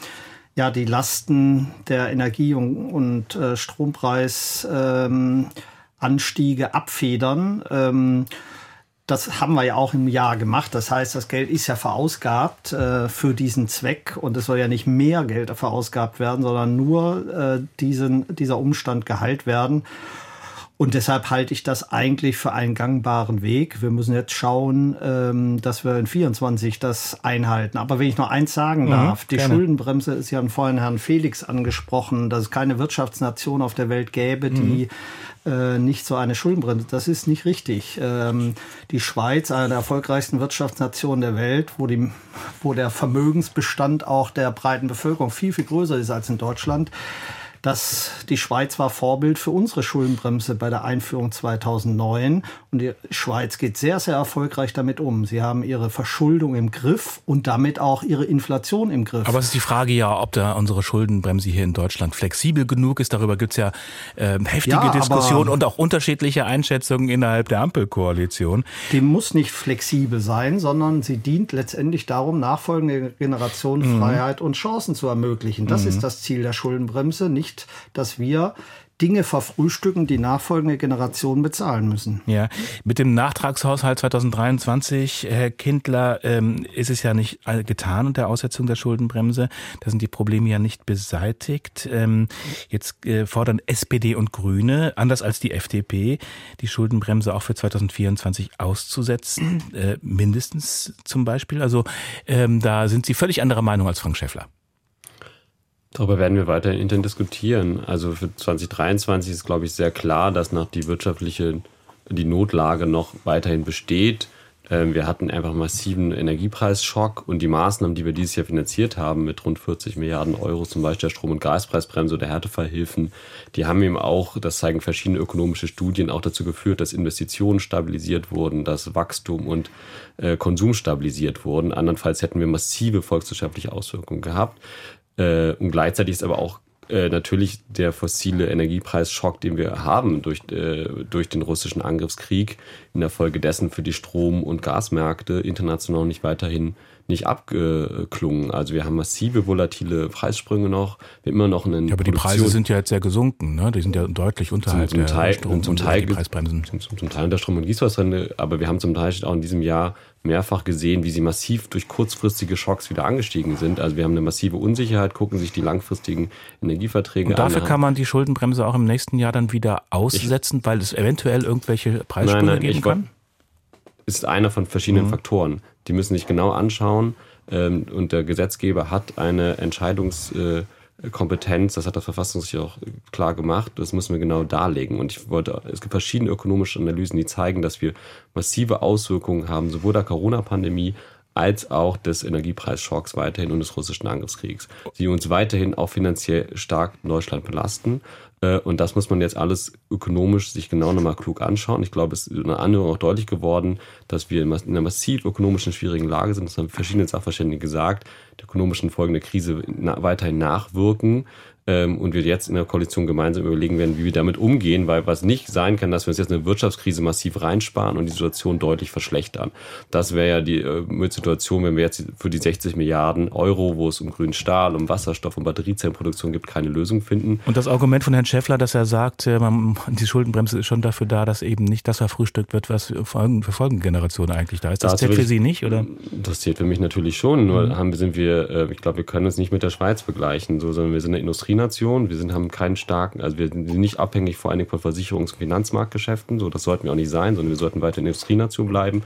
ja die Lasten der Energie- und, und äh, Strompreisanstiege ähm, abfedern. Ähm, das haben wir ja auch im Jahr gemacht. Das heißt, das Geld ist ja verausgabt äh, für diesen Zweck und es soll ja nicht mehr Geld verausgabt werden, sondern nur äh, diesen, dieser Umstand geheilt werden. Und deshalb halte ich das eigentlich für einen gangbaren Weg. Wir müssen jetzt schauen, ähm, dass wir in 24 das einhalten. Aber wenn ich noch eins sagen mhm, darf, die gerne. Schuldenbremse ist ja vorhin Herrn Felix angesprochen, dass es keine Wirtschaftsnation auf der Welt gäbe, die mhm. Äh, nicht so eine Schuldenbremse. Das ist nicht richtig. Ähm, die Schweiz, eine der erfolgreichsten Wirtschaftsnationen der Welt, wo, die, wo der Vermögensbestand auch der breiten Bevölkerung viel, viel größer ist als in Deutschland, dass die Schweiz war Vorbild für unsere Schuldenbremse bei der Einführung 2009 und die Schweiz geht sehr, sehr erfolgreich damit um. Sie haben ihre Verschuldung im Griff und damit auch ihre Inflation im Griff. Aber es ist die Frage ja, ob da unsere Schuldenbremse hier in Deutschland flexibel genug ist. Darüber gibt es ja äh, heftige ja, Diskussionen und auch unterschiedliche Einschätzungen innerhalb der Ampelkoalition. Die muss nicht flexibel sein, sondern sie dient letztendlich darum, nachfolgende Generationen mhm. Freiheit und Chancen zu ermöglichen. Das mhm. ist das Ziel der Schuldenbremse, nicht nicht, dass wir Dinge verfrühstücken, die nachfolgende Generationen bezahlen müssen. Ja, mit dem Nachtragshaushalt 2023, Herr Kindler, ähm, ist es ja nicht getan und der Aussetzung der Schuldenbremse. Da sind die Probleme ja nicht beseitigt. Ähm, jetzt äh, fordern SPD und Grüne, anders als die FDP, die Schuldenbremse auch für 2024 auszusetzen, äh, mindestens zum Beispiel. Also ähm, da sind Sie völlig anderer Meinung als Frank Schäffler. Darüber werden wir weiter intern diskutieren. Also für 2023 ist, glaube ich, sehr klar, dass nach die wirtschaftliche, die Notlage noch weiterhin besteht. Ähm, wir hatten einfach massiven Energiepreisschock und die Maßnahmen, die wir dieses Jahr finanziert haben, mit rund 40 Milliarden Euro, zum Beispiel der Strom- und Gaspreisbremse oder Härtefallhilfen, die haben eben auch, das zeigen verschiedene ökonomische Studien, auch dazu geführt, dass Investitionen stabilisiert wurden, dass Wachstum und äh, Konsum stabilisiert wurden. Andernfalls hätten wir massive volkswirtschaftliche Auswirkungen gehabt. Äh, und gleichzeitig ist aber auch äh, natürlich der fossile Energiepreisschock, den wir haben durch, äh, durch den russischen Angriffskrieg, in der Folge dessen für die Strom- und Gasmärkte international nicht weiterhin nicht abgeklungen. Also wir haben massive volatile Preissprünge noch. Wir immer noch einen. Ja, aber die Preise sind ja jetzt sehr gesunken, ne? Die sind ja deutlich unterhalb zum, zum der Teil, Strom zum Teil, Preisbremsen. Zum, zum, Teil unter Strom- und Gießwasser, aber wir haben zum Teil auch in diesem Jahr mehrfach gesehen, wie sie massiv durch kurzfristige Schocks wieder angestiegen sind. Also wir haben eine massive Unsicherheit, gucken sich die langfristigen Energieverträge an. Und dafür an. kann man die Schuldenbremse auch im nächsten Jahr dann wieder aussetzen, ich, weil es eventuell irgendwelche Preissprünge nein, nein, geben kann? Ist einer von verschiedenen mhm. Faktoren. Die müssen sich genau anschauen ähm, und der Gesetzgeber hat eine Entscheidungs- äh, Kompetenz, das hat das Verfassungsgericht auch klar gemacht, das müssen wir genau darlegen. Und ich wollte, es gibt verschiedene ökonomische Analysen, die zeigen, dass wir massive Auswirkungen haben, sowohl der Corona-Pandemie als auch des Energiepreisschocks weiterhin und des russischen Angriffskriegs, die uns weiterhin auch finanziell stark Deutschland belasten. Äh, und das muss man jetzt alles ökonomisch sich genau nochmal klug anschauen. Ich glaube, es ist in der Anhörung auch deutlich geworden, dass wir in einer massiv ökonomischen schwierigen Lage sind. Das haben verschiedene Sachverständige gesagt. Die ökonomischen Folgen der Krise weiterhin nachwirken ähm, und wir jetzt in der Koalition gemeinsam überlegen werden, wie wir damit umgehen, weil was nicht sein kann, dass wir uns jetzt eine Wirtschaftskrise massiv reinsparen und die Situation deutlich verschlechtern. Das wäre ja die äh, Situation, wenn wir jetzt für die 60 Milliarden Euro, wo es um grünen Stahl, um Wasserstoff, um Batteriezellenproduktion gibt, keine Lösung finden. Und das Argument von Herrn Schäffler, dass er sagt, äh, man, *laughs* die Schuldenbremse ist schon dafür da, dass eben nicht das verfrühstückt wird, was für, für Folgengenerationen eigentlich da ist. Das zählt für Sie nicht, oder? Das zählt für mich natürlich schon. Nur mhm. haben, sind wir, äh, ich glaube, wir können uns nicht mit der Schweiz begleichen, so, sondern wir sind eine Industrie Industrienation. Wir sind, haben keinen starken, also wir sind nicht abhängig vor allen Dingen von Versicherungs- und Finanzmarktgeschäften. So, das sollten wir auch nicht sein, sondern wir sollten weiter Industrienation bleiben.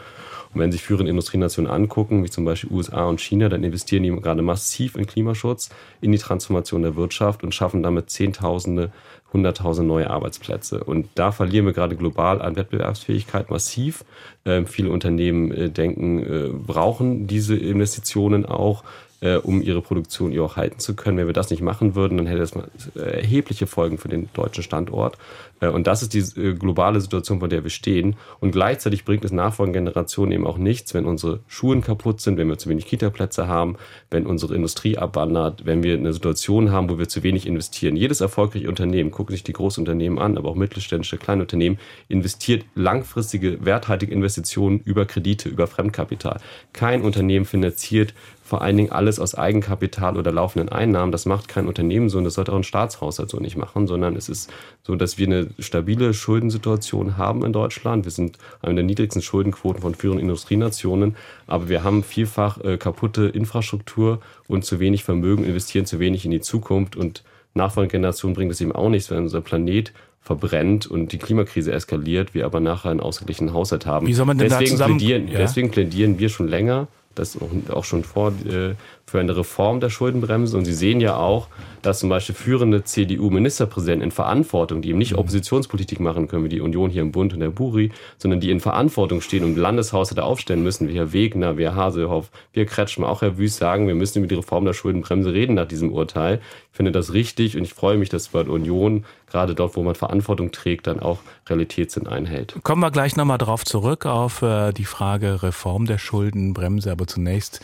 Und wenn sich führende Industrienationen angucken, wie zum Beispiel USA und China, dann investieren die gerade massiv in Klimaschutz, in die Transformation der Wirtschaft und schaffen damit Zehntausende, Hunderttausende neue Arbeitsplätze. Und da verlieren wir gerade global an Wettbewerbsfähigkeit massiv. Ähm, viele Unternehmen äh, denken, äh, brauchen diese Investitionen auch äh, um ihre Produktion hier auch halten zu können. Wenn wir das nicht machen würden, dann hätte das erhebliche Folgen für den deutschen Standort. Äh, und das ist die äh, globale Situation, vor der wir stehen. Und gleichzeitig bringt es nachfolgenden Generationen eben auch nichts, wenn unsere Schulen kaputt sind, wenn wir zu wenig Kita-Plätze haben, wenn unsere Industrie abwandert, wenn wir eine Situation haben, wo wir zu wenig investieren. Jedes erfolgreiche Unternehmen, gucken sich die Großunternehmen an, aber auch mittelständische Kleinunternehmen, investiert langfristige, werthaltige Investitionen über Kredite, über Fremdkapital. Kein Unternehmen finanziert vor allen Dingen alles aus Eigenkapital oder laufenden Einnahmen. Das macht kein Unternehmen so und das sollte auch ein Staatshaushalt so nicht machen, sondern es ist so, dass wir eine stabile Schuldensituation haben in Deutschland. Wir sind eine der niedrigsten Schuldenquoten von führenden Industrienationen, aber wir haben vielfach äh, kaputte Infrastruktur und zu wenig Vermögen, investieren zu wenig in die Zukunft und nachfolgende Generationen bringt es eben auch nichts, wenn unser Planet verbrennt und die Klimakrise eskaliert, wir aber nachher einen ausgeglichenen Haushalt haben. Wie soll man denn deswegen da zusammen, plädieren, ja? Deswegen plädieren wir schon länger das auch schon vor, äh, für eine Reform der Schuldenbremse. Und Sie sehen ja auch, dass zum Beispiel führende CDU-Ministerpräsidenten in Verantwortung, die eben nicht mhm. Oppositionspolitik machen können, wie die Union hier im Bund und der Buri, sondern die in Verantwortung stehen und Landeshaushalte aufstellen müssen, wie Herr Wegner, wie Herr Haselhoff, wie Herr Kretschmer, auch Herr Wüst sagen, wir müssen über die Reform der Schuldenbremse reden nach diesem Urteil. Ich finde das richtig und ich freue mich, dass bei der Union, gerade dort, wo man Verantwortung trägt, dann auch Realitätssinn einhält. Kommen wir gleich nochmal drauf zurück auf äh, die Frage Reform der Schuldenbremse. Aber zunächst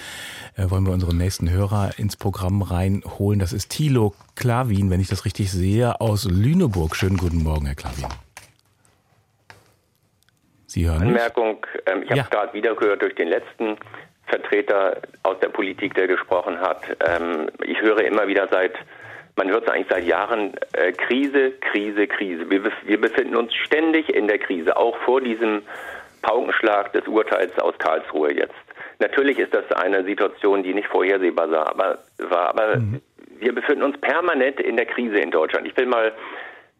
äh, wollen wir unseren nächsten Hörer ins Programm reinholen. Das ist Thilo Klavin, wenn ich das richtig sehe, aus Lüneburg. Schönen guten Morgen, Herr Klavin. Sie hören Anmerkung, ähm, ich habe ja. gerade wieder gehört durch den letzten Vertreter aus der Politik, der gesprochen hat. Ähm, ich höre immer wieder seit, man hört es eigentlich seit Jahren, äh, Krise, Krise, Krise. Wir, wir befinden uns ständig in der Krise, auch vor diesem Paukenschlag des Urteils aus Karlsruhe jetzt. Natürlich ist das eine Situation, die nicht vorhersehbar war, aber, war, aber mhm. wir befinden uns permanent in der Krise in Deutschland. Ich will mal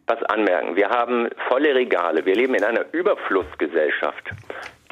was anmerken. Wir haben volle Regale. Wir leben in einer Überflussgesellschaft.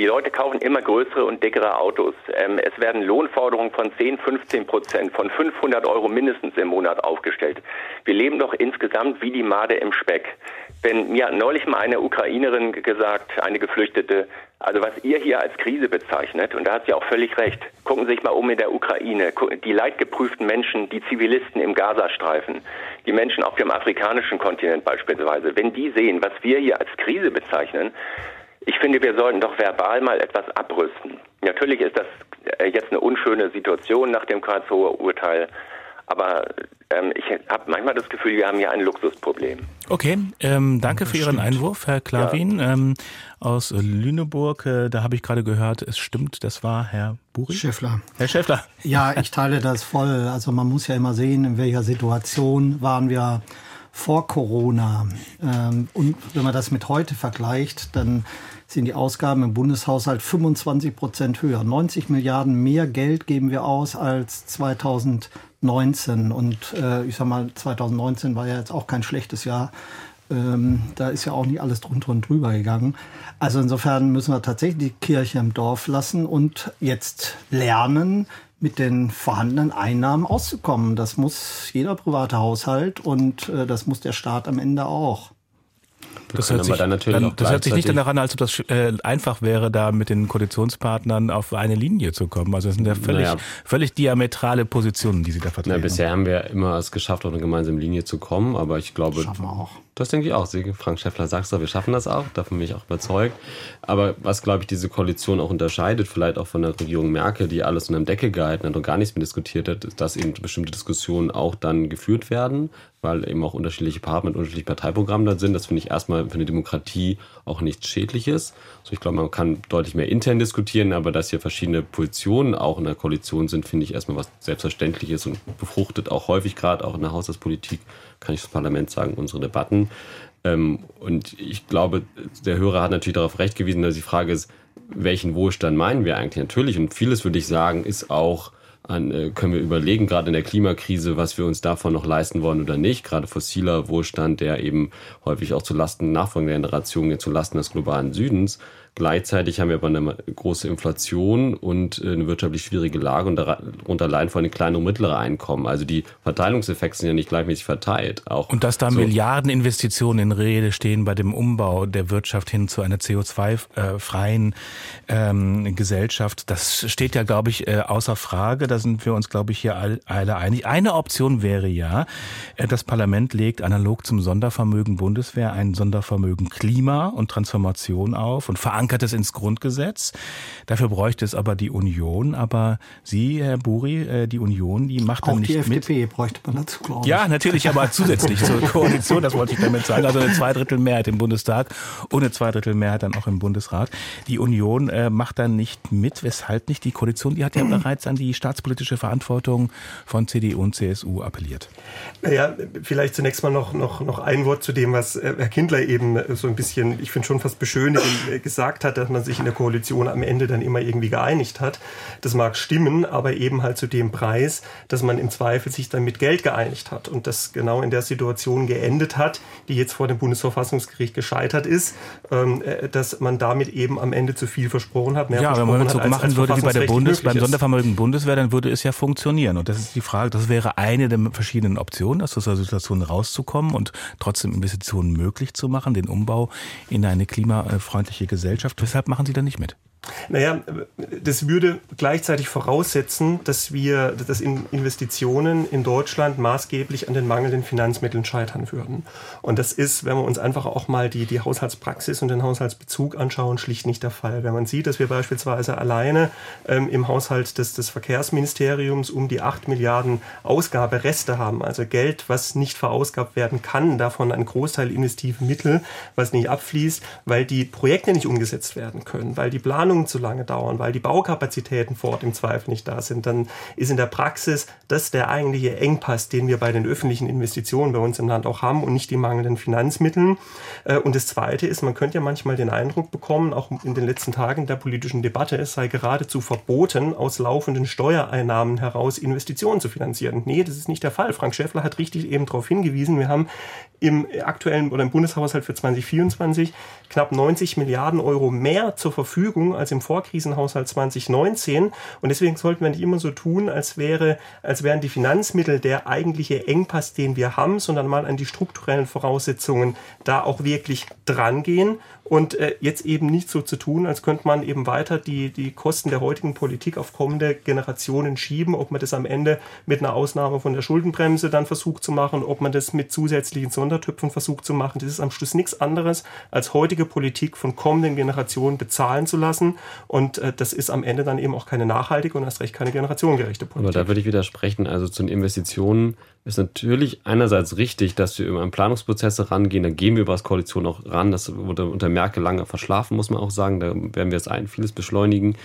Die Leute kaufen immer größere und dickere Autos. Ähm, es werden Lohnforderungen von 10, 15 Prozent, von 500 Euro mindestens im Monat aufgestellt. Wir leben doch insgesamt wie die Made im Speck. Wenn mir neulich mal eine Ukrainerin gesagt, eine Geflüchtete, also was ihr hier als Krise bezeichnet, und da hat sie auch völlig recht, gucken Sie sich mal um in der Ukraine, die leidgeprüften Menschen, die Zivilisten im Gazastreifen, die Menschen auf dem afrikanischen Kontinent beispielsweise, wenn die sehen, was wir hier als Krise bezeichnen, ich finde, wir sollten doch verbal mal etwas abrüsten. Natürlich ist das äh, jetzt eine unschöne Situation nach dem Karlsruher Urteil, Aber ähm, ich habe manchmal das Gefühl, wir haben hier ein Luxusproblem. Okay, ähm, danke für Ihren Einwurf, Herr Klavin ja. ähm, aus Lüneburg. Äh, da habe ich gerade gehört, es stimmt, das war Herr Buri? Schäffler. Herr Schäffler. Ja, ich teile das voll. Also man muss ja immer sehen, in welcher Situation waren wir vor Corona. Ähm, und wenn man das mit heute vergleicht, dann sind die Ausgaben im Bundeshaushalt 25 Prozent höher. 90 Milliarden mehr Geld geben wir aus als 2019. Und äh, ich sag mal, 2019 war ja jetzt auch kein schlechtes Jahr. Ähm, da ist ja auch nicht alles drunter und drüber gegangen. Also insofern müssen wir tatsächlich die Kirche im Dorf lassen und jetzt lernen, mit den vorhandenen Einnahmen auszukommen. Das muss jeder private Haushalt und äh, das muss der Staat am Ende auch. Das hört, sich, dann dann, das hört sich nicht danach an, als ob das äh, einfach wäre, da mit den Koalitionspartnern auf eine Linie zu kommen. Also das sind ja völlig, naja. völlig diametrale Positionen, die Sie da vertreten. Na, bisher haben wir immer es geschafft, auf eine gemeinsame Linie zu kommen, aber ich glaube, Schaffen wir auch. Das denke ich auch. Frank Schäffler sagt es wir schaffen das auch, davon bin ich auch überzeugt. Aber was, glaube ich, diese Koalition auch unterscheidet, vielleicht auch von der Regierung Merkel, die alles unter dem Deckel gehalten hat und gar nichts mehr diskutiert hat, ist, dass eben bestimmte Diskussionen auch dann geführt werden, weil eben auch unterschiedliche Partner mit unterschiedlichen Parteiprogrammen da sind. Das finde ich erstmal für eine Demokratie auch nichts Schädliches. Also ich glaube, man kann deutlich mehr intern diskutieren, aber dass hier verschiedene Positionen auch in der Koalition sind, finde ich erstmal was Selbstverständliches und befruchtet auch häufig gerade auch in der Haushaltspolitik kann ich das Parlament sagen, unsere Debatten. Ähm, und ich glaube, der Hörer hat natürlich darauf recht gewiesen, dass die Frage ist, welchen Wohlstand meinen wir eigentlich natürlich? Und vieles würde ich sagen, ist auch an, äh, können wir überlegen, gerade in der Klimakrise, was wir uns davon noch leisten wollen oder nicht. Gerade fossiler Wohlstand, der eben häufig auch zu Lasten nachfolgender Generationen, zu Lasten des globalen Südens Gleichzeitig haben wir aber eine große Inflation und äh, eine wirtschaftlich schwierige Lage und darunter leiden vor allem kleine und mittlere Einkommen. Also die Verteilungseffekte sind ja nicht gleichmäßig verteilt. Auch und dass da so. Milliardeninvestitionen in Rede stehen bei dem Umbau der Wirtschaft hin zu einer CO2-freien ähm, Gesellschaft, das steht ja, glaube ich, äh, außer Frage. Da sind wir uns, glaube ich, hier alle einig. Eine Option wäre ja, äh, das Parlament legt analog zum Sondervermögen Bundeswehr ein Sondervermögen Klima und Transformation auf und verankert es ins Grundgesetz. Dafür bräuchte es aber die Union. Aber Sie, Herr Buri, äh, die Union, die macht dann Auch nicht die FDP mit. bräuchte man dazu, glaube ich. Ja, natürlich, aber *laughs* zusätzlich zur Koalition, das wollte ich damit sagen. Also eine Zweidrittelmehrheit im Bundestag und eine Zweidrittelmehrheit dann auch im Bundesrat. Die Union äh, macht dann nicht mit. Weshalb nicht? Die Koalition, die hat ja *clears throat* bereits an die staatspolitische Verantwortung von CDU und CSU appelliert. Naja, vielleicht zunächst mal noch, noch, noch ein Wort zu dem, was äh, Herr Kindler eben so ein bisschen, ich finde schon fast beschönigend gesagt gesagt hat, dass man sich in der Koalition am Ende dann immer irgendwie geeinigt hat. Das mag stimmen, aber eben halt zu dem Preis, dass man im Zweifel sich dann mit Geld geeinigt hat und das genau in der Situation geendet hat, die jetzt vor dem Bundesverfassungsgericht gescheitert ist, ähm, äh, dass man damit eben am Ende zu viel versprochen hat. ja, wenn man es so machen würde wie bei der Bundes, beim Sondervermögen Bundeswehr, dann würde es ja funktionieren. Und das ist die Frage, das wäre eine der verschiedenen Optionen, aus dieser Situation rauszukommen und trotzdem Investitionen möglich zu machen, den Umbau in eine klimafreundliche Gesellschaft Gesellschaft. Weshalb machen Sie da nicht mit? Naja, das würde gleichzeitig voraussetzen, dass wir, dass Investitionen in Deutschland maßgeblich an den mangelnden Finanzmitteln scheitern würden. Und das ist, wenn wir uns einfach auch mal die, die Haushaltspraxis und den Haushaltsbezug anschauen, schlicht nicht der Fall. Wenn man sieht, dass wir beispielsweise alleine ähm, im Haushalt des, des Verkehrsministeriums um die 8 Milliarden Ausgabereste haben, also Geld, was nicht verausgabt werden kann, davon ein Großteil investive Mittel, was nicht abfließt, weil die Projekte nicht umgesetzt werden können, weil die Planung Planungen zu lange dauern, weil die Baukapazitäten vor Ort im Zweifel nicht da sind, dann ist in der Praxis das der eigentliche Engpass, den wir bei den öffentlichen Investitionen bei uns im Land auch haben und nicht die mangelnden Finanzmittel. Äh, und das Zweite ist, man könnte ja manchmal den Eindruck bekommen, auch in den letzten Tagen der politischen Debatte, es sei geradezu verboten, aus laufenden Steuereinnahmen heraus Investitionen zu finanzieren. Nee, das ist nicht der Fall. Frank Schäffler hat richtig eben darauf hingewiesen, wir haben im aktuellen oder im Bundeshaushalt für 2024 knapp 90 Milliarden Euro mehr zur Verfügung als im Vorkrisenhaushalt 2019. Und deswegen sollten wir nicht immer so tun, als wäre, als wären die Finanzmittel der eigentliche Engpass, den wir haben, sondern mal an die strukturellen Voraussetzungen da auch wirklich drangehen und äh, jetzt eben nicht so zu tun, als könnte man eben weiter die, die Kosten der heutigen Politik auf kommende Generationen schieben, ob man das am Ende mit einer Ausnahme von der Schuldenbremse dann versucht zu machen, ob man das mit zusätzlichen Sondertöpfen versucht zu machen. Das ist am Schluss nichts anderes, als heutige Politik von kommenden Generationen bezahlen zu lassen. Und äh, das ist am Ende dann eben auch keine nachhaltige und erst recht keine generationengerechte Politik. Aber da würde ich widersprechen. Also zu den Investitionen ist natürlich einerseits richtig, dass wir über einen Planungsprozess rangehen. Da gehen wir über das Koalition auch ran. Das wurde unter Merkel lange verschlafen, muss man auch sagen. Da werden wir jetzt ein vieles beschleunigen.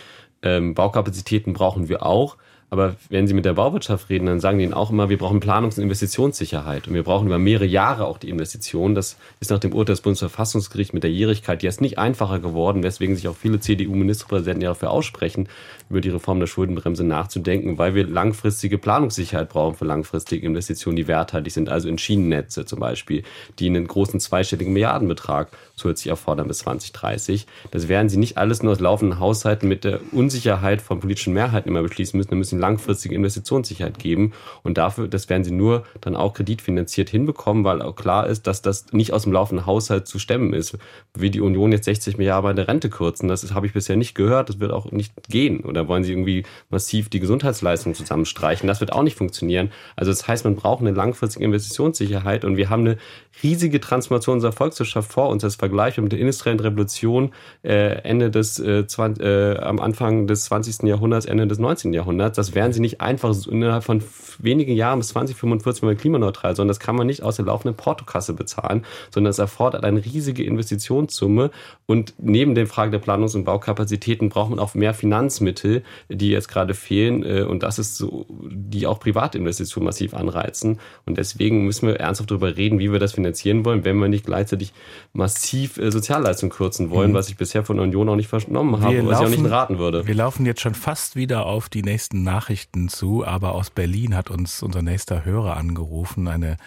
Ähm, Baukapazitäten brauchen wir auch. Aber wenn Sie mit der Bauwirtschaft reden, dann sagen die Ihnen auch immer, wir brauchen Planungs- und Investitionssicherheit. Und wir brauchen über mehrere Jahre auch die Investitionen. Das ist nach dem Urteil des Bundesverfassungsgerichts mit der Jährigkeit jetzt nicht einfacher geworden, weswegen sich auch viele CDU-Ministerpräsidenten ja dafür aussprechen, über die Reform der Schuldenbremse nachzudenken, weil wir langfristige Planungssicherheit brauchen für langfristige Investitionen, die werthaltig sind. Also in Schienennetze zum Beispiel, die einen großen zweistelligen Milliardenbetrag zusätzlich erfordern bis 2030. Das werden Sie nicht alles nur aus laufenden Haushalten mit der Unsicherheit von politischen Mehrheiten immer beschließen müssen. Da müssen langfristige Investitionssicherheit geben. Und dafür, das werden sie nur dann auch kreditfinanziert hinbekommen, weil auch klar ist, dass das nicht aus dem laufenden Haushalt zu stemmen ist. Wie die Union jetzt 60 Milliarden bei der Rente kürzen, das habe ich bisher nicht gehört. Das wird auch nicht gehen. Oder wollen sie irgendwie massiv die Gesundheitsleistung zusammenstreichen? Das wird auch nicht funktionieren. Also das heißt, man braucht eine langfristige Investitionssicherheit und wir haben eine riesige Transformation unserer Volkswirtschaft vor uns. Das vergleichen mit der industriellen Revolution äh, Ende des äh, 20, äh, am Anfang des 20. Jahrhunderts, Ende des 19. Jahrhunderts. Das werden sie nicht einfach innerhalb von wenigen Jahren bis 2045 mal klimaneutral, sondern das kann man nicht aus der laufenden Portokasse bezahlen, sondern es erfordert eine riesige Investitionssumme und neben der Frage der Planungs- und Baukapazitäten braucht man auch mehr Finanzmittel, die jetzt gerade fehlen äh, und das ist so, die auch Privatinvestitionen massiv anreizen und deswegen müssen wir ernsthaft darüber reden, wie wir das finanzieren wollen, wenn wir nicht gleichzeitig massiv äh, Sozialleistungen kürzen wollen, mhm. was ich bisher von der Union auch nicht vernommen habe, wir was laufen, ich auch nicht raten würde. Wir laufen jetzt schon fast wieder auf die nächsten Nachrichten zu, aber aus Berlin hat uns unser nächster Hörer angerufen, eine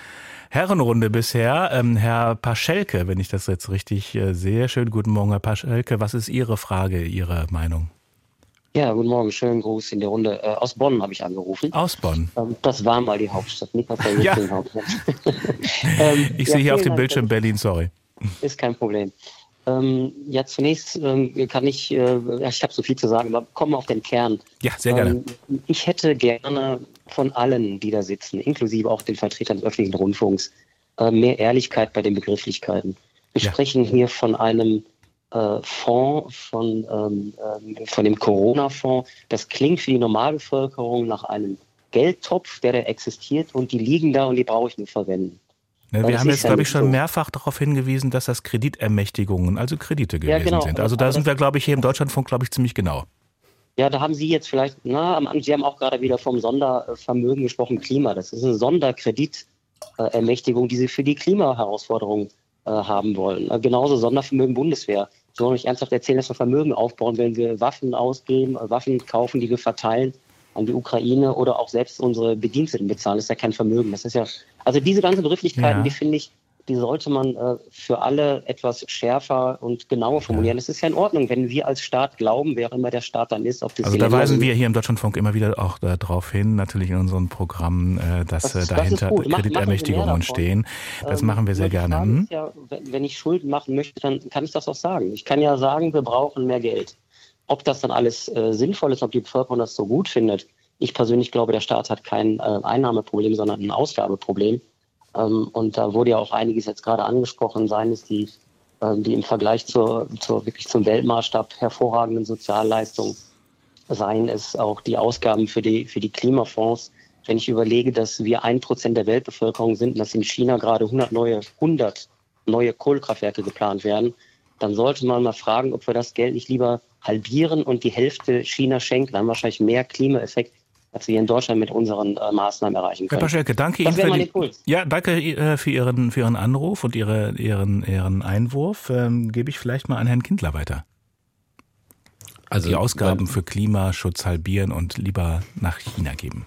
Herrenrunde bisher. Ähm, Herr Paschelke, wenn ich das jetzt richtig äh, sehe. Schönen guten Morgen, Herr Paschelke. Was ist Ihre Frage, Ihre Meinung? Ja, guten Morgen, schönen Gruß in die Runde. Äh, aus Bonn habe ich angerufen. Aus Bonn. Ähm, das war mal die Hauptstadt, nicht der *laughs* ja. Hauptstadt. *laughs* ähm, ich ja, sehe hier auf dem Bildschirm Berlin, sorry. Ist kein Problem. Ähm, ja, zunächst ähm, kann ich, äh, ich habe so viel zu sagen, aber kommen wir auf den Kern. Ja, sehr gerne. Ähm, ich hätte gerne von allen, die da sitzen, inklusive auch den Vertretern des öffentlichen Rundfunks, äh, mehr Ehrlichkeit bei den Begrifflichkeiten. Wir ja. sprechen hier von einem äh, Fonds, von, ähm, ähm, von dem Corona-Fonds. Das klingt für die Normalbevölkerung nach einem Geldtopf, der da existiert und die liegen da und die brauche ich nur verwenden. Ja, wir haben jetzt, glaube ich, schon so. mehrfach darauf hingewiesen, dass das Kreditermächtigungen, also Kredite gewesen ja, genau. sind. Also da sind wir, glaube ich, hier im Deutschlandfunk, glaube ich, ziemlich genau. Ja, da haben Sie jetzt vielleicht, na, Sie haben auch gerade wieder vom Sondervermögen gesprochen, Klima. Das ist eine Sonderkreditermächtigung, die Sie für die Klimaherausforderungen äh, haben wollen. Äh, genauso Sondervermögen Bundeswehr. Sie wollen nicht ernsthaft erzählen, dass wir Vermögen aufbauen, wenn wir Waffen ausgeben, äh, Waffen kaufen, die wir verteilen an die Ukraine oder auch selbst unsere Bediensteten bezahlen. Das ist ja kein Vermögen. Das ist ja, also diese ganzen Begrifflichkeiten, ja. die finde ich, die sollte man äh, für alle etwas schärfer und genauer formulieren. Es ist ja in Ordnung, wenn wir als Staat glauben, wer immer der Staat dann ist. Ob das also da weisen wir hier im Deutschlandfunk immer wieder auch darauf hin, natürlich in unseren Programmen, äh, dass das, dahinter das Kreditermächtigungen stehen. Das ähm, machen wir sehr gerne. Ja, wenn ich Schulden machen möchte, dann kann ich das auch sagen. Ich kann ja sagen, wir brauchen mehr Geld. Ob das dann alles äh, sinnvoll ist, ob die Bevölkerung das so gut findet. Ich persönlich glaube, der Staat hat kein äh, Einnahmeproblem, sondern ein Ausgabeproblem. Ähm, und da wurde ja auch einiges jetzt gerade angesprochen, seien es die, ähm, die im Vergleich zur, zur wirklich zum Weltmaßstab hervorragenden Sozialleistungen, seien es auch die Ausgaben für die, für die Klimafonds. Wenn ich überlege, dass wir ein Prozent der Weltbevölkerung sind und dass in China gerade 100 neue, 100 neue Kohlekraftwerke geplant werden, dann sollte man mal fragen, ob wir das Geld nicht lieber halbieren und die Hälfte China schenken. Dann wahrscheinlich mehr Klimaeffekt als wir in Deutschland mit unseren äh, Maßnahmen erreichen können. Herr Paschelke, danke Ihnen für, die, ja, danke äh, für Ihren, für Ihren Anruf und Ihre, Ihren, Ihren Einwurf. Ähm, gebe ich vielleicht mal an Herrn Kindler weiter. Also die Ausgaben für Klimaschutz halbieren und lieber nach China geben.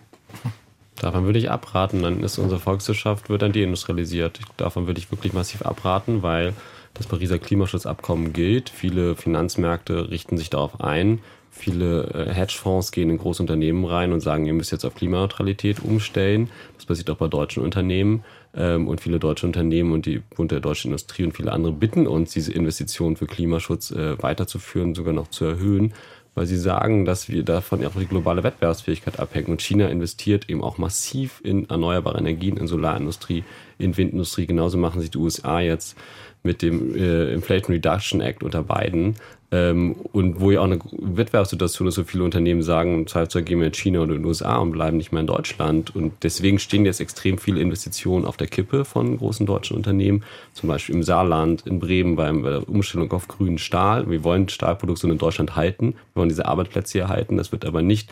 Davon würde ich abraten, dann ist unsere Volkswirtschaft wird dann deindustrialisiert. Davon würde ich wirklich massiv abraten, weil das Pariser Klimaschutzabkommen gilt. Viele Finanzmärkte richten sich darauf ein. Viele äh, Hedgefonds gehen in Großunternehmen rein und sagen, ihr müsst jetzt auf Klimaneutralität umstellen. Das passiert auch bei deutschen Unternehmen. Ähm, und viele deutsche Unternehmen und die Bund der deutschen Industrie und viele andere bitten uns, diese Investitionen für Klimaschutz äh, weiterzuführen, sogar noch zu erhöhen, weil sie sagen, dass wir davon auch die globale Wettbewerbsfähigkeit abhängen. Und China investiert eben auch massiv in erneuerbare Energien, in Solarindustrie, in Windindustrie. Genauso machen sich die USA jetzt mit dem äh, Inflation Reduction Act unter Biden ähm, und wo ja auch eine Wettbewerbssituation ist, so viele Unternehmen sagen, Zweifelsfall gehen wir in China oder in den USA und bleiben nicht mehr in Deutschland. Und deswegen stehen jetzt extrem viele Investitionen auf der Kippe von großen deutschen Unternehmen, zum Beispiel im Saarland, in Bremen beim, bei der Umstellung auf grünen Stahl. Wir wollen Stahlproduktion in Deutschland halten, wir wollen diese Arbeitsplätze hier halten. Das wird aber nicht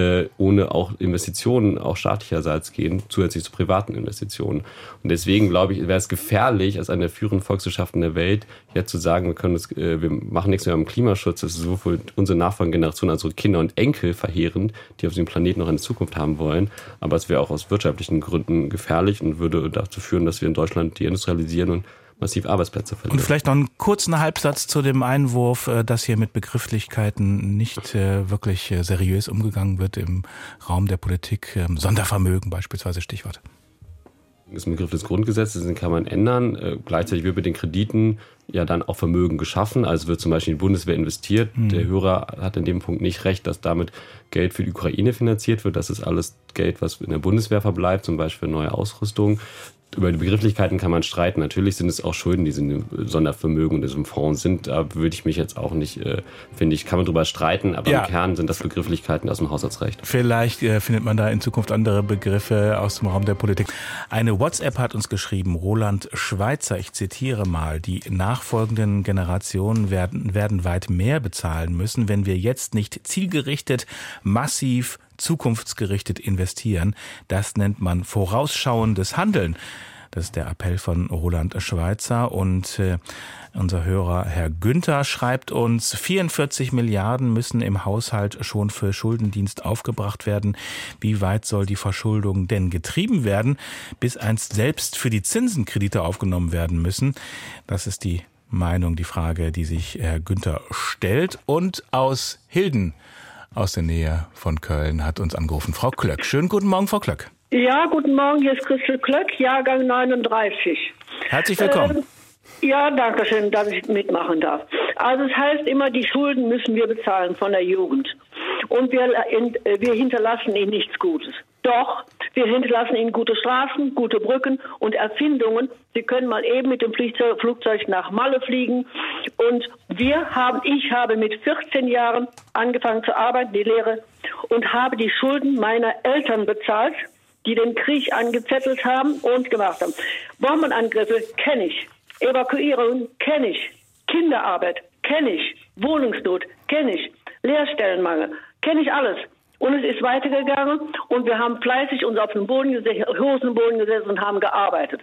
äh, ohne auch Investitionen, auch staatlicherseits gehen, zusätzlich zu privaten Investitionen. Und deswegen glaube ich, wäre es gefährlich, als eine der führenden Volkswirtschaften der Welt, jetzt zu sagen, wir können das, äh, wir machen nichts mehr am Klimaschutz. Das ist sowohl unsere Nachfolgegeneration als auch Kinder und Enkel verheerend, die auf diesem Planeten noch eine Zukunft haben wollen. Aber es wäre auch aus wirtschaftlichen Gründen gefährlich und würde dazu führen, dass wir in Deutschland deindustrialisieren und massiv Arbeitsplätze verlieren. Und vielleicht noch einen kurzen Halbsatz zu dem Einwurf, äh, dass hier mit Begrifflichkeiten nicht äh, wirklich äh, seriös umgegangen wird im Raum der Politik. Ähm, Sondervermögen beispielsweise Stichwort ist ein Begriff des Grundgesetzes, den kann man ändern. Äh, gleichzeitig wird mit den Krediten ja dann auch Vermögen geschaffen. Also wird zum Beispiel in die Bundeswehr investiert. Mhm. Der Hörer hat in dem Punkt nicht recht, dass damit Geld für die Ukraine finanziert wird. Das ist alles Geld, was in der Bundeswehr verbleibt, zum Beispiel neue Ausrüstung über die Begrifflichkeiten kann man streiten. Natürlich sind es auch Schulden, die in Sondervermögen und diesem Fonds sind. Da würde ich mich jetzt auch nicht, äh, finde ich, kann man drüber streiten, aber ja. im Kern sind das Begrifflichkeiten aus dem Haushaltsrecht. Vielleicht äh, findet man da in Zukunft andere Begriffe aus dem Raum der Politik. Eine WhatsApp hat uns geschrieben, Roland Schweizer, ich zitiere mal, die nachfolgenden Generationen werden, werden weit mehr bezahlen müssen, wenn wir jetzt nicht zielgerichtet, massiv zukunftsgerichtet investieren. Das nennt man vorausschauendes Handeln. Das ist der Appell von Roland Schweizer und äh, unser Hörer Herr Günther schreibt uns, 44 Milliarden müssen im Haushalt schon für Schuldendienst aufgebracht werden. Wie weit soll die Verschuldung denn getrieben werden, bis einst selbst für die Zinsenkredite aufgenommen werden müssen? Das ist die Meinung, die Frage, die sich Herr Günther stellt. Und aus Hilden aus der Nähe von Köln hat uns angerufen. Frau Klöck. Schönen guten Morgen, Frau Klöck. Ja, guten Morgen. Hier ist Christel Klöck, Jahrgang 39. Herzlich willkommen. Äh, ja, danke schön, dass ich mitmachen darf. Also es heißt immer, die Schulden müssen wir bezahlen von der Jugend. Und wir, äh, wir hinterlassen ihnen nichts Gutes. Doch, wir hinterlassen ihnen gute Straßen, gute Brücken und Erfindungen. Sie können mal eben mit dem Flugzeug nach Malle fliegen. Und wir haben, ich habe mit 14 Jahren angefangen zu arbeiten, die Lehre, und habe die Schulden meiner Eltern bezahlt, die den Krieg angezettelt haben und gemacht haben. Bombenangriffe kenne ich. Evakuierung kenne ich. Kinderarbeit kenne ich. Wohnungsnot kenne ich. Lehrstellenmangel kenne ich alles. Und es ist weitergegangen und wir haben fleißig uns auf den Boden gesetzt, Hosenboden gesetzt und haben gearbeitet.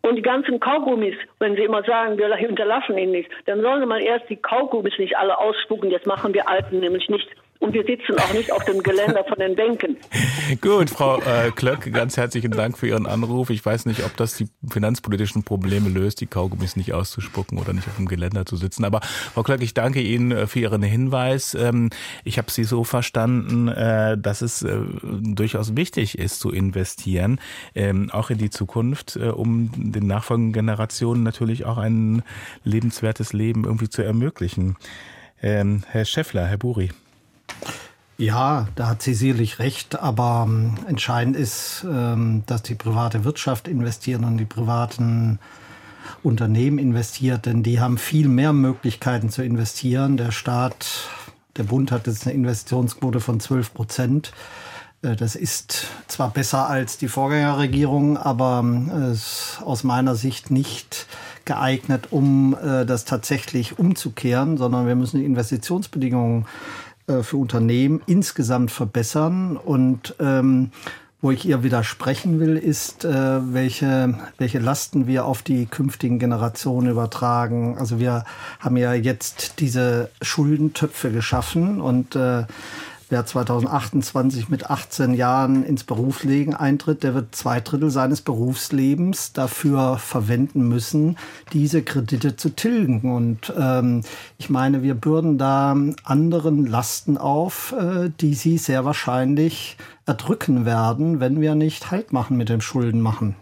Und die ganzen Kaugummis, wenn Sie immer sagen, wir hinterlassen ihnen nichts, dann sollen Sie mal erst die Kaugummis nicht alle ausspucken. Das machen wir Alten nämlich nicht. Und wir sitzen auch nicht auf dem Geländer von den Bänken. *laughs* Gut, Frau äh, Klöck, ganz herzlichen Dank für Ihren Anruf. Ich weiß nicht, ob das die finanzpolitischen Probleme löst, die Kaugummis nicht auszuspucken oder nicht auf dem Geländer zu sitzen. Aber Frau Klöck, ich danke Ihnen äh, für Ihren Hinweis. Ähm, ich habe Sie so verstanden, äh, dass es äh, durchaus wichtig ist zu investieren, ähm, auch in die Zukunft, um den nachfolgenden Generationen natürlich auch ein lebenswertes Leben irgendwie zu ermöglichen. Ähm, Herr Schäffler, Herr Buri. Ja, da hat sie sicherlich recht, aber ähm, entscheidend ist, ähm, dass die private Wirtschaft investiert und die privaten Unternehmen investiert, denn die haben viel mehr Möglichkeiten zu investieren. Der Staat, der Bund hat jetzt eine Investitionsquote von 12 Prozent. Äh, das ist zwar besser als die Vorgängerregierung, aber es ist aus meiner Sicht nicht geeignet, um äh, das tatsächlich umzukehren, sondern wir müssen die Investitionsbedingungen äh, für Unternehmen insgesamt verbessern. Und ähm, wo ich ihr widersprechen will, ist, äh, welche, welche Lasten wir auf die künftigen Generationen übertragen. Also wir haben ja jetzt diese Schuldentöpfe geschaffen und äh, Wer 2028 mit 18 Jahren ins Berufsleben eintritt, der wird zwei Drittel seines Berufslebens dafür verwenden müssen, diese Kredite zu tilgen. Und ähm, ich meine, wir bürden da anderen Lasten auf, äh, die sie sehr wahrscheinlich erdrücken werden, wenn wir nicht Halt machen mit dem Schuldenmachen.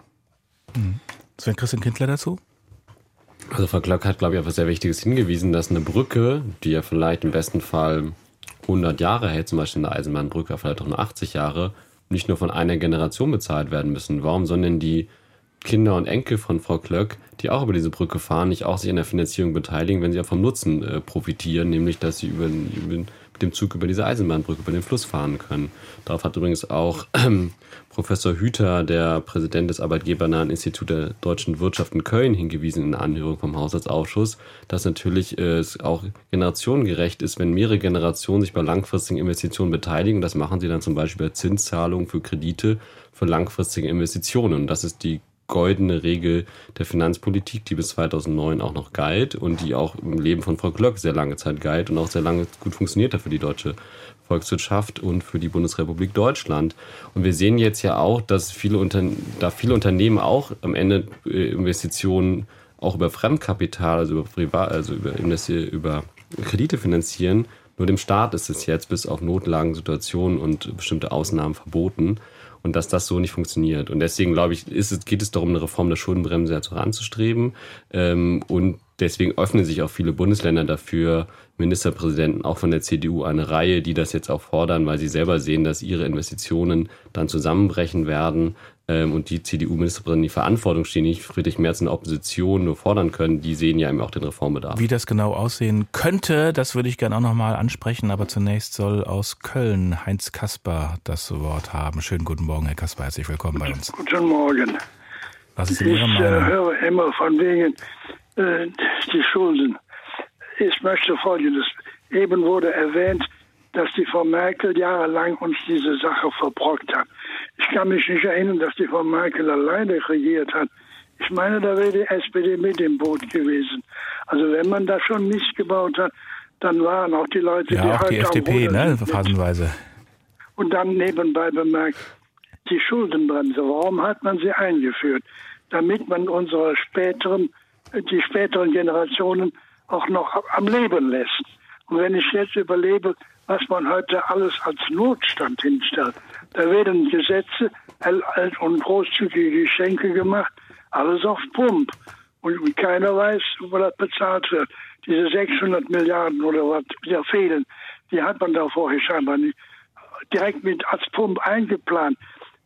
Mhm. Sven Christian Kindler dazu? Also Frau Glock hat, glaube ich, auf etwas sehr Wichtiges hingewiesen, dass eine Brücke, die ja vielleicht im besten Fall 100 Jahre hält, zum Beispiel eine Eisenbahnbrücke, vielleicht auch nur 80 Jahre, nicht nur von einer Generation bezahlt werden müssen. Warum sollen denn die Kinder und Enkel von Frau Klöck, die auch über diese Brücke fahren, nicht auch sich an der Finanzierung beteiligen, wenn sie ja vom Nutzen äh, profitieren, nämlich dass sie über, über, dem Zug über diese Eisenbahnbrücke, über den Fluss fahren können. Darauf hat übrigens auch ähm, Professor Hüter, der Präsident des Arbeitgebernahen Instituts der deutschen Wirtschaft in Köln, hingewiesen in der Anhörung vom Haushaltsausschuss, dass natürlich äh, es auch generationengerecht ist, wenn mehrere Generationen sich bei langfristigen Investitionen beteiligen. Das machen sie dann zum Beispiel bei Zinszahlungen für Kredite für langfristige Investitionen. Das ist die goldene Regel der Finanzpolitik, die bis 2009 auch noch galt und die auch im Leben von Frau Glöck sehr lange Zeit galt und auch sehr lange gut funktioniert hat für die deutsche Volkswirtschaft und für die Bundesrepublik Deutschland. Und wir sehen jetzt ja auch, dass viele Unter da viele Unternehmen auch am Ende äh, Investitionen auch über Fremdkapital, also über Privat, also über, über Kredite finanzieren. Nur dem Staat ist es jetzt bis auf Notlagensituationen und bestimmte Ausnahmen verboten und dass das so nicht funktioniert. Und deswegen, glaube ich, ist geht es darum, eine Reform der Schuldenbremse jetzt voranzustreben. Ähm, und deswegen öffnen sich auch viele Bundesländer dafür, Ministerpräsidenten auch von der CDU eine Reihe, die das jetzt auch fordern, weil sie selber sehen, dass ihre Investitionen dann zusammenbrechen werden ähm, und die CDU-Ministerpräsidenten die Verantwortung stehen, nicht Friedrich Merz in der Opposition nur fordern können, die sehen ja eben auch den Reformbedarf. Wie das genau aussehen könnte, das würde ich gerne auch nochmal ansprechen, aber zunächst soll aus Köln Heinz Kasper das Wort haben. Schönen guten Morgen, Herr Kasper, herzlich willkommen bei uns. Guten Morgen. Was ist denn Ihre Meinung? Ich äh, höre immer von wegen äh, die Schulden. Ich möchte Folgendes. Eben wurde erwähnt, dass die Frau Merkel jahrelang uns diese Sache verbrockt hat. Ich kann mich nicht erinnern, dass die Frau Merkel alleine regiert hat. Ich meine, da wäre die SPD mit im Boot gewesen. Also wenn man da schon Mist gebaut hat, dann waren auch die Leute, ja, die auch halt die FDP, ne, phasenweise. Und dann nebenbei bemerkt, die Schuldenbremse, warum hat man sie eingeführt? Damit man unsere späteren, die späteren Generationen auch noch am Leben lässt. Und wenn ich jetzt überlebe, was man heute alles als Notstand hinstellt. Da werden Gesetze und großzügige Geschenke gemacht, alles auf Pump. Und keiner weiß, wo das bezahlt wird. Diese 600 Milliarden oder was wieder fehlen, die hat man da vorher scheinbar nicht direkt mit als Pump eingeplant.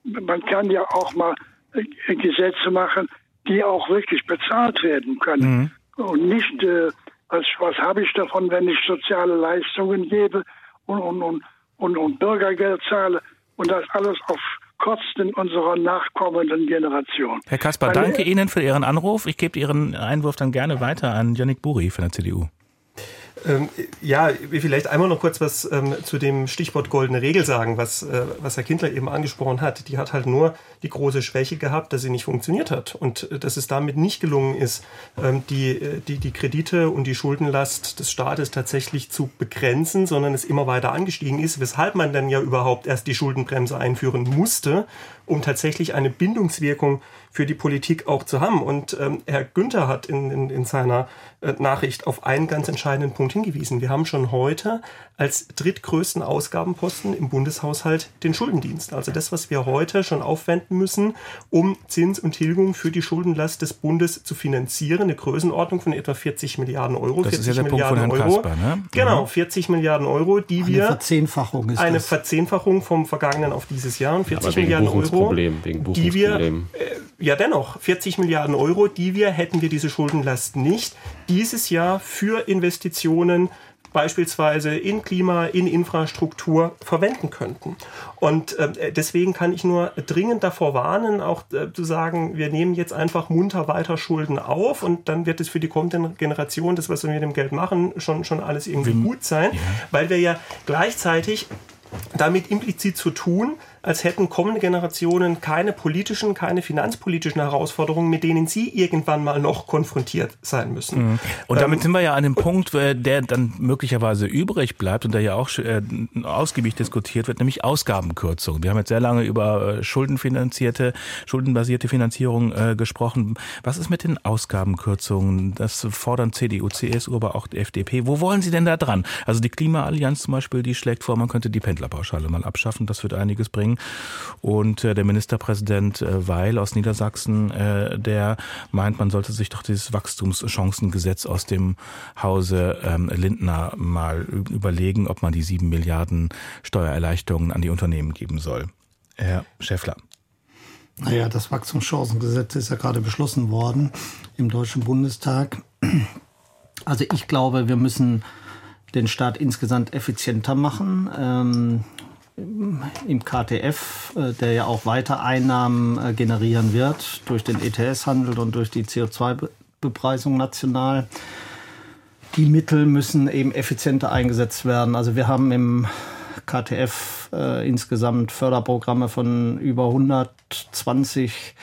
Man kann ja auch mal äh, Gesetze machen, die auch wirklich bezahlt werden können. Mhm. Und nicht, äh, was, was habe ich davon, wenn ich soziale Leistungen gebe und, und, und, und, und Bürgergeld zahle und das alles auf Kosten unserer nachkommenden Generation. Herr Kasper, Weil, danke Ihnen für Ihren Anruf. Ich gebe Ihren Einwurf dann gerne weiter an Janik Buri von der CDU. Ähm, ja, vielleicht einmal noch kurz was ähm, zu dem Stichwort goldene Regel sagen, was, äh, was Herr Kindler eben angesprochen hat. Die hat halt nur die große Schwäche gehabt, dass sie nicht funktioniert hat und äh, dass es damit nicht gelungen ist, ähm, die, äh, die, die Kredite und die Schuldenlast des Staates tatsächlich zu begrenzen, sondern es immer weiter angestiegen ist, weshalb man dann ja überhaupt erst die Schuldenbremse einführen musste, um tatsächlich eine Bindungswirkung für die Politik auch zu haben. Und ähm, Herr Günther hat in, in, in seiner äh, Nachricht auf einen ganz entscheidenden Punkt hingewiesen. Wir haben schon heute als drittgrößten Ausgabenposten im Bundeshaushalt den Schuldendienst. Also das, was wir heute schon aufwenden müssen, um Zins und Tilgung für die Schuldenlast des Bundes zu finanzieren. Eine Größenordnung von etwa 40 Milliarden Euro. Das 40 ist ja der Milliarden Punkt von Herrn Euro. Kasper, ne? Genau, 40 Milliarden Euro, die Eine wir Verzehnfachung ist eine das. Verzehnfachung vom vergangenen auf dieses Jahr und 40 Aber wegen Milliarden Euro, die wir äh, ja dennoch 40 Milliarden Euro, die wir hätten wir diese Schuldenlast nicht. Dieses Jahr für Investitionen beispielsweise in Klima, in Infrastruktur verwenden könnten. Und äh, deswegen kann ich nur dringend davor warnen, auch äh, zu sagen, wir nehmen jetzt einfach munter weiter Schulden auf und dann wird es für die kommende Generation, das, was wir mit dem Geld machen, schon, schon alles irgendwie gut sein, weil wir ja gleichzeitig damit implizit zu tun, als hätten kommende Generationen keine politischen, keine finanzpolitischen Herausforderungen, mit denen sie irgendwann mal noch konfrontiert sein müssen. Mhm. Und damit sind wir ja an dem Punkt, äh, der dann möglicherweise übrig bleibt und der ja auch äh, ausgiebig diskutiert wird, nämlich Ausgabenkürzung. Wir haben jetzt sehr lange über äh, schuldenfinanzierte, schuldenbasierte Finanzierung äh, gesprochen. Was ist mit den Ausgabenkürzungen? Das fordern CDU, CSU, aber auch die FDP. Wo wollen Sie denn da dran? Also die Klimaallianz zum Beispiel, die schlägt vor, man könnte die Pendlerpauschale mal abschaffen. Das wird einiges bringen. Und äh, der Ministerpräsident äh, Weil aus Niedersachsen, äh, der meint, man sollte sich doch dieses Wachstumschancengesetz aus dem Hause ähm, Lindner mal überlegen, ob man die sieben Milliarden Steuererleichterungen an die Unternehmen geben soll. Herr Schäffler. Naja, das Wachstumschancengesetz ist ja gerade beschlossen worden im Deutschen Bundestag. Also ich glaube, wir müssen den Staat insgesamt effizienter machen. Ähm, Im KTF, äh, der ja auch weiter Einnahmen äh, generieren wird durch den ETS-Handel und durch die CO2-Bepreisung national. Die Mittel müssen eben effizienter eingesetzt werden. Also wir haben im KTF äh, insgesamt Förderprogramme von über 120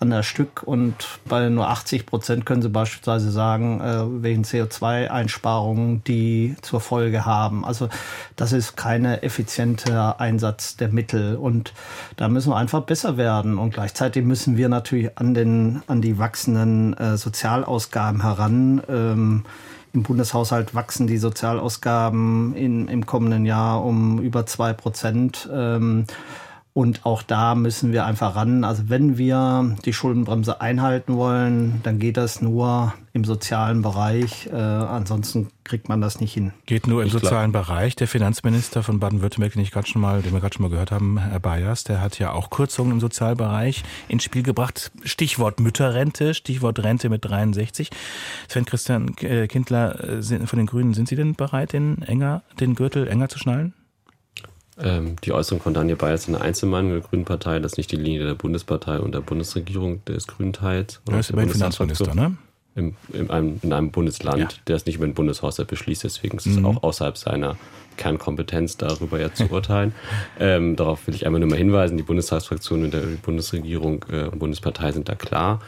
an der Stück und bei nur 80 Prozent können Sie beispielsweise sagen, äh, wegen CO2-Einsparungen, die zur Folge haben. Also das ist keine effiziente Einsatz der Mittel und da müssen wir einfach besser werden und gleichzeitig müssen wir natürlich an den an die wachsenden äh, Sozialausgaben heran. Ähm, im Bundeshaushalt wachsen die Sozialausgaben in, im kommenden Jahr um über zwei Prozent. Ähm, und auch da müssen wir einfach ran. Also wenn wir die Schuldenbremse einhalten wollen, dann geht das nur im sozialen Bereich. Äh, ansonsten kriegt man das nicht hin. Geht nur im ich sozialen glaub. Bereich. Der Finanzminister von Baden-Württemberg, den ich gerade schon mal, den wir gerade schon mal gehört haben, Herr Bayers, der hat ja auch Kürzungen im Sozialbereich ins Spiel gebracht. Stichwort Mütterrente, Stichwort Rente mit 63. Sven Christian äh, Kindler äh, von den Grünen, sind Sie denn bereit, den enger, den Gürtel enger zu schnallen? Ähm, die Äußerung von Daniel Bayer ist eine Einzelmeinung der Grünen Partei, das ist nicht die Linie der Bundespartei und der Bundesregierung des Grünen Teils. Er ist immerhin Finanzminister, ne? Im, in, einem, in einem Bundesland, ja. der es nicht über den Bundeshaushalt beschließt, deswegen ist es mhm. auch außerhalb seiner Kernkompetenz, darüber ja zu urteilen. *laughs* ähm, darauf will ich einmal nur mal hinweisen, die Bundestagsfraktion und die Bundesregierung äh, und Bundespartei sind da klar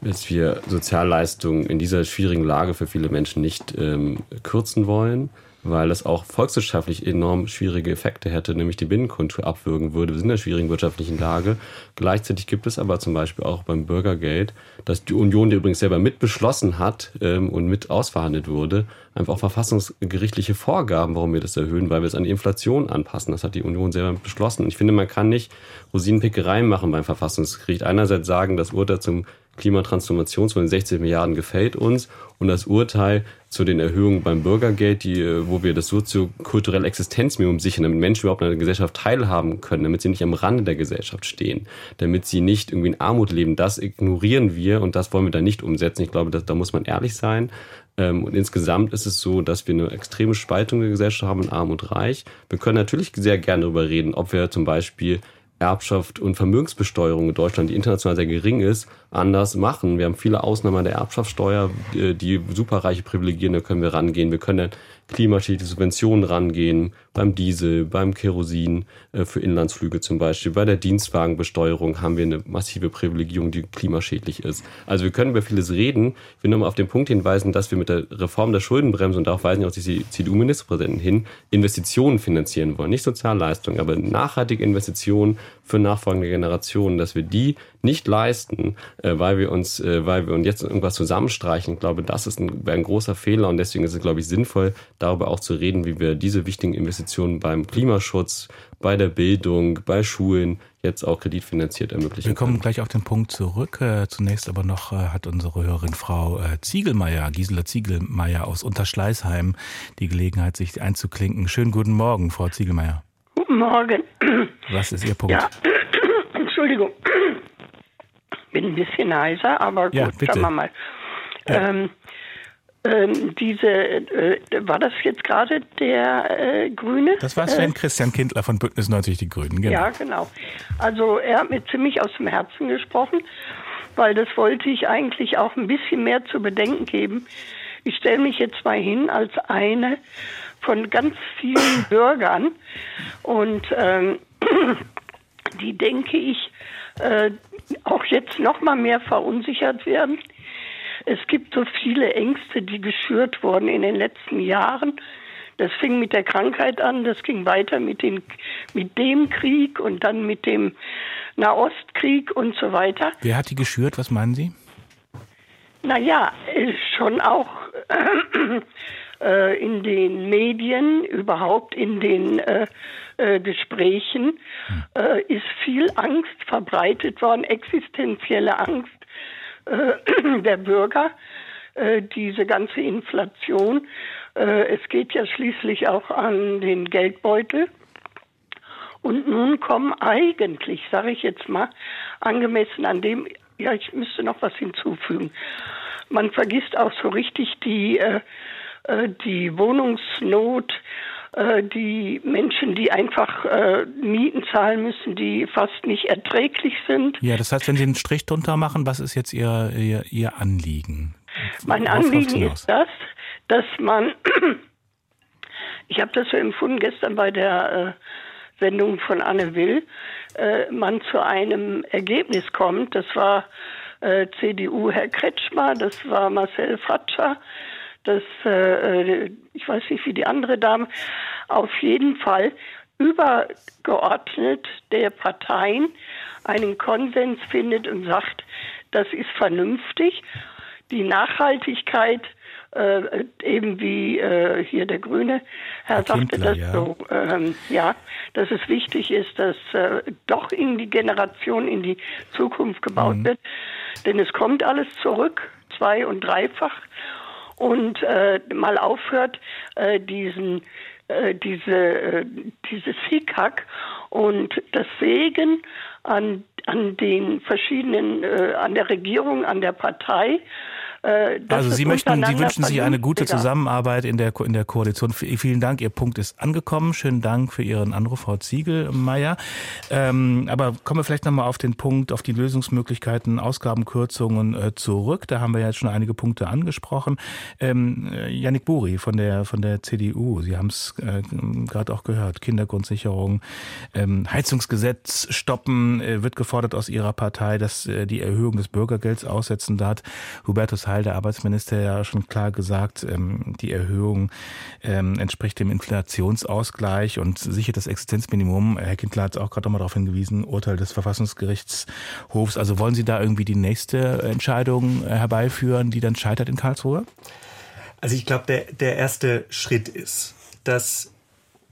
dass wir Sozialleistungen in dieser schwierigen Lage für viele Menschen nicht ähm, kürzen wollen weil das auch volkswirtschaftlich enorm schwierige Effekte hätte, nämlich die Binnenkonjunktur abwürgen würde. Wir sind in einer schwierigen wirtschaftlichen Lage. Gleichzeitig gibt es aber zum Beispiel auch beim Bürgergeld, dass die Union, die übrigens selber mit beschlossen hat ähm, und mit ausverhandelt wurde, einfach auch verfassungsgerichtliche Vorgaben, warum wir das erhöhen, weil wir es an die Inflation anpassen. Das hat die Union selber beschlossen. Und ich finde, man kann nicht Rosinenpickereien machen beim Verfassungsgericht. Einerseits sagen, das Urteil zum Klimatransformation von den 60 Milliarden gefällt uns und das Urteil zu den Erhöhungen beim Bürgergeld, die, äh, wo wir das soziokulturelle Existenzminimum sichern, damit Menschen überhaupt an der Gesellschaft teilhaben können, damit sie nicht am Rande der Gesellschaft stehen, damit sie nicht irgendwie in Armut leben. Das ignorieren wir und das wollen wir da nicht umsetzen. Ich glaube, dass, da muss man ehrlich sein. Ähm, und insgesamt ist es so, dass wir eine extreme Spaltung der Gesellschaft haben in Arm und Reich. Wir können natürlich sehr gerne darüber reden, ob wir zum Beispiel Erbschaft und Vermögensbesteuerung in Deutschland, die international sehr gering ist, anders machen. Wir haben viele Ausnahmen der Erbschaftssteuer, die Superreiche privilegieren, da können wir rangehen. Wir können klimaschädliche Subventionen rangehen, beim Diesel, beim Kerosin äh, für Inlandsflüge zum Beispiel. Bei der Dienstwagenbesteuerung haben wir eine massive Privilegierung, die klimaschädlich ist. Also wir können über vieles reden. Ich will nur mal auf den Punkt hinweisen, dass wir mit der Reform der Schuldenbremse, und darauf weisen auch die CDU-Ministerpräsidenten hin, Investitionen finanzieren wollen. Nicht Sozialleistungen, aber nachhaltige Investitionen für nachfolgende Generationen, dass wir die nicht leisten, äh, weil wir uns, äh, weil wir uns jetzt irgendwas zusammenstreichen. Ich glaube, das ist ein, ein großer Fehler und deswegen ist es, glaube ich, sinnvoll, darüber auch zu reden, wie wir diese wichtigen Investitionen beim Klimaschutz, bei der Bildung, bei Schulen jetzt auch kreditfinanziert ermöglichen. Wir kommen können. gleich auf den Punkt zurück. Äh, zunächst aber noch äh, hat unsere Hörerin Frau äh, Ziegelmeier, Gisela Ziegelmeier aus Unterschleißheim, die Gelegenheit, sich einzuklinken. Schönen guten Morgen, Frau Ziegelmeier. Guten Morgen. Was ist Ihr Punkt? Ja. *clears throat* Entschuldigung. Bin ein bisschen heiser, aber gut, ja, schauen wir mal. Ja. Ähm, ähm, diese, äh, war das jetzt gerade der äh, Grüne? Das war Sven äh, Christian Kindler von Bündnis 90 Die Grünen, genau. Ja, genau. Also er hat mir ziemlich aus dem Herzen gesprochen, weil das wollte ich eigentlich auch ein bisschen mehr zu bedenken geben. Ich stelle mich jetzt mal hin als eine von ganz vielen *coughs* Bürgern und ähm, *clears throat* die, denke ich, äh, auch jetzt noch mal mehr verunsichert werden es gibt so viele Ängste, die geschürt wurden in den letzten Jahren. Das fing mit der Krankheit an, das ging weiter mit, den, mit dem Krieg und dann mit dem Nahostkrieg und so weiter. Wer hat die geschürt, was meinen Sie? Naja, schon auch äh, in den Medien, überhaupt in den äh, äh, Gesprächen, hm. äh, ist viel Angst verbreitet worden, existenzielle Angst äh, *clears throat* der Bürger, äh, diese ganze Inflation. Es geht ja schließlich auch an den Geldbeutel. Und nun kommen eigentlich, sage ich jetzt mal, angemessen an dem, ja, ich müsste noch was hinzufügen. Man vergisst auch so richtig die, äh die Wohnungsnot, äh, die Menschen, die einfach äh, Mieten zahlen müssen, die fast nicht erträglich sind. Ja, das heißt, wenn Sie einen Strich drunter machen, was ist jetzt Ihr, Ihr, Ihr Anliegen? Mein Worauf Anliegen ist das, dass man, *clears throat* ich habe das so empfunden gestern bei der äh, Sendung von Anne Will, äh, man zu einem Ergebnis kommt. Das war äh, CDU Herr Kretschmer, das war Marcel Fratscher, das, äh, äh, ich weiß nicht wie die andere Dame, auf jeden Fall übergeordnet der Parteien einen Konsens findet und sagt, das ist vernünftig. Die Nachhaltigkeit, äh, eben wie äh, hier der Grüne Herr, Herr sagte, dass ja. so, ähm, ja, dass es wichtig ist, dass äh, doch in die Generation, in die Zukunft gebaut mhm. wird, denn es kommt alles zurück, zwei- und dreifach und äh, mal aufhört, äh, diesen äh, diese äh, dieses Hickhack und das Segen an an den verschiedenen äh, an der Regierung, an der Partei also Sie möchten, Sie wünschen sich eine gute Zusammenarbeit in der, in der Koalition. Vielen Dank, Ihr Punkt ist angekommen. Schönen Dank für Ihren Anruf, Frau Ziegelmeier. Ähm, aber kommen wir vielleicht nochmal auf den Punkt, auf die Lösungsmöglichkeiten, Ausgabenkürzungen äh, zurück. Da haben wir ja jetzt schon einige Punkte angesprochen. Ähm, Yannick Buri von der, von der CDU, Sie haben es äh, gerade auch gehört, Kindergrundsicherung, ähm, Heizungsgesetz stoppen, äh, wird gefordert aus Ihrer Partei, dass äh, die Erhöhung des Bürgergelds aussetzen. Da hat Hubertus Teil der Arbeitsminister ja schon klar gesagt, ähm, die Erhöhung ähm, entspricht dem Inflationsausgleich und sichert das Existenzminimum. Herr Kindler hat auch gerade nochmal darauf hingewiesen, Urteil des Verfassungsgerichtshofs. Also wollen Sie da irgendwie die nächste Entscheidung äh, herbeiführen, die dann scheitert in Karlsruhe? Also ich glaube, der, der erste Schritt ist, dass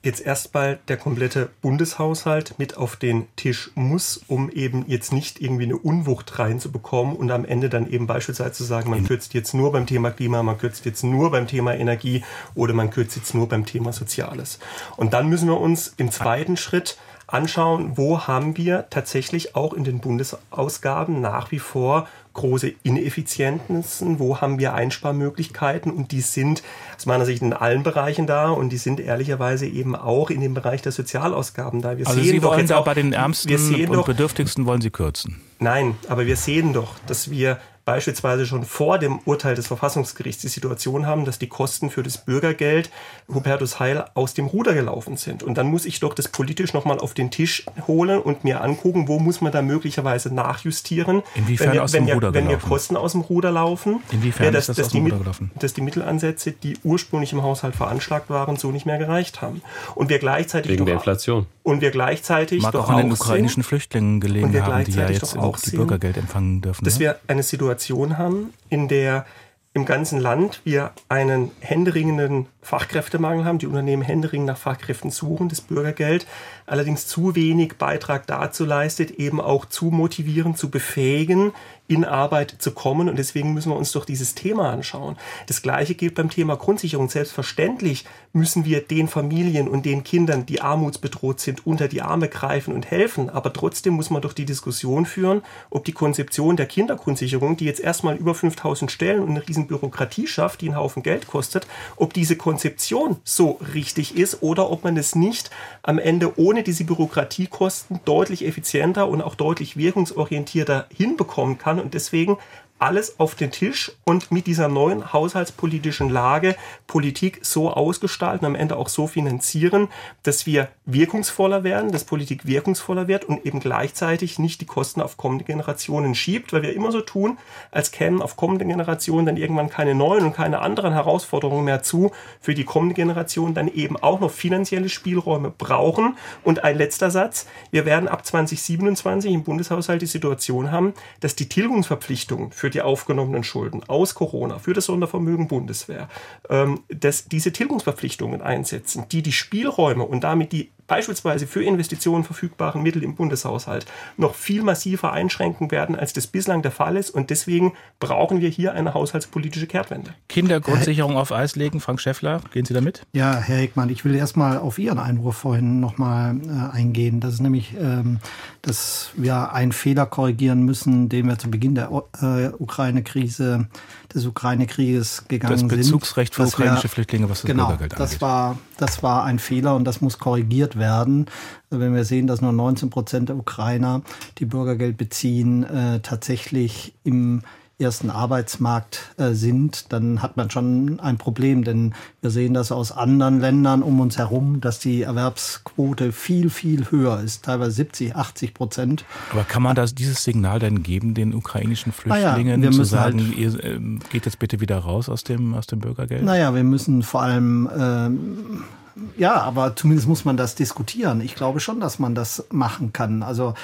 jetzt erstmal der komplette Bundeshaushalt mit auf den Tisch muss, um eben jetzt nicht irgendwie eine Unwucht reinzubekommen und am Ende dann eben beispielsweise zu sagen, man kürzt jetzt nur beim Thema Klima, man kürzt jetzt nur beim Thema Energie oder man kürzt jetzt nur beim Thema Soziales. Und dann müssen wir uns im zweiten Schritt anschauen, wo haben wir tatsächlich auch in den Bundesausgaben nach wie vor große Ineffizienzen, wo haben wir Einsparmöglichkeiten und die sind aus meiner Sicht in allen Bereichen da und die sind ehrlicherweise eben auch in dem Bereich der Sozialausgaben da. Wir also sehen Sie wollen da auch, bei den Ärmsten und doch, Bedürftigsten wollen Sie kürzen? Nein, aber wir sehen doch, dass wir beispielsweise schon vor dem Urteil des Verfassungsgerichts die Situation haben, dass die Kosten für das Bürgergeld Hubertus Heil aus dem Ruder gelaufen sind. Und dann muss ich doch das politisch nochmal auf den Tisch holen und mir angucken, wo muss man da möglicherweise nachjustieren. Inwiefern wenn aus dem wenn Ruder Wenn mir Kosten aus dem Ruder laufen, Inwiefern ja, dass, ist das dass, die, dass die Mittelansätze, die ursprünglich im Haushalt veranschlagt waren, so nicht mehr gereicht haben. Und wir gleichzeitig Wegen der Inflation. Und wir gleichzeitig Mag doch auch an den ukrainischen Flüchtlingen gelegen haben, die ja jetzt auch die Bürgergeld empfangen dürfen. Dass ne? wir eine Situation Situation haben, in der im ganzen Land wir einen händeringenden Fachkräftemangel haben, die Unternehmen händeringend nach Fachkräften suchen, das Bürgergeld allerdings zu wenig Beitrag dazu leistet, eben auch zu motivieren, zu befähigen, in Arbeit zu kommen. Und deswegen müssen wir uns doch dieses Thema anschauen. Das Gleiche gilt beim Thema Grundsicherung. Selbstverständlich müssen wir den Familien und den Kindern, die armutsbedroht sind, unter die Arme greifen und helfen. Aber trotzdem muss man doch die Diskussion führen, ob die Konzeption der Kindergrundsicherung, die jetzt erstmal über 5000 Stellen und eine riesen Bürokratie schafft, die einen Haufen Geld kostet, ob diese Konzeption so richtig ist oder ob man es nicht am Ende ohne diese Bürokratiekosten deutlich effizienter und auch deutlich wirkungsorientierter hinbekommen kann. Und deswegen alles auf den Tisch und mit dieser neuen haushaltspolitischen Lage Politik so ausgestalten, am Ende auch so finanzieren, dass wir wirkungsvoller werden, dass Politik wirkungsvoller wird und eben gleichzeitig nicht die Kosten auf kommende Generationen schiebt, weil wir immer so tun, als kämen auf kommende Generationen dann irgendwann keine neuen und keine anderen Herausforderungen mehr zu, für die kommende Generation dann eben auch noch finanzielle Spielräume brauchen. Und ein letzter Satz, wir werden ab 2027 im Bundeshaushalt die Situation haben, dass die Tilgungsverpflichtungen für für die aufgenommenen Schulden aus Corona, für das Sondervermögen Bundeswehr, ähm, dass diese Tilgungsverpflichtungen einsetzen, die die Spielräume und damit die beispielsweise für Investitionen verfügbaren Mittel im Bundeshaushalt noch viel massiver einschränken werden, als das bislang der Fall ist. Und deswegen brauchen wir hier eine haushaltspolitische Kehrtwende. Kindergrundsicherung auf Eis legen, Frank Schäffler, gehen Sie damit? Ja, Herr Heckmann, ich will erstmal auf Ihren Einwurf vorhin nochmal äh, eingehen. Das ist nämlich, ähm, dass wir einen Fehler korrigieren müssen, den wir zu Beginn der äh, Ukraine-Krise des Ukraine-Krieges gegangen sind. Das Bezugsrecht für ukrainische wir, Flüchtlinge, was das genau, Bürgergeld angeht. Das war, das war ein Fehler und das muss korrigiert werden. Wenn wir sehen, dass nur 19 Prozent der Ukrainer, die Bürgergeld beziehen, äh, tatsächlich im ersten Arbeitsmarkt äh, sind, dann hat man schon ein Problem, denn wir sehen das aus anderen Ländern um uns herum, dass die Erwerbsquote viel, viel höher ist, teilweise 70, 80 Prozent. Aber kann man das, dieses Signal denn geben, den ukrainischen Flüchtlingen, naja, zu sagen, halt, ihr äh, geht jetzt bitte wieder raus aus dem, aus dem Bürgergeld? Naja, wir müssen vor allem ähm, ja, aber zumindest muss man das diskutieren. Ich glaube schon, dass man das machen kann. Also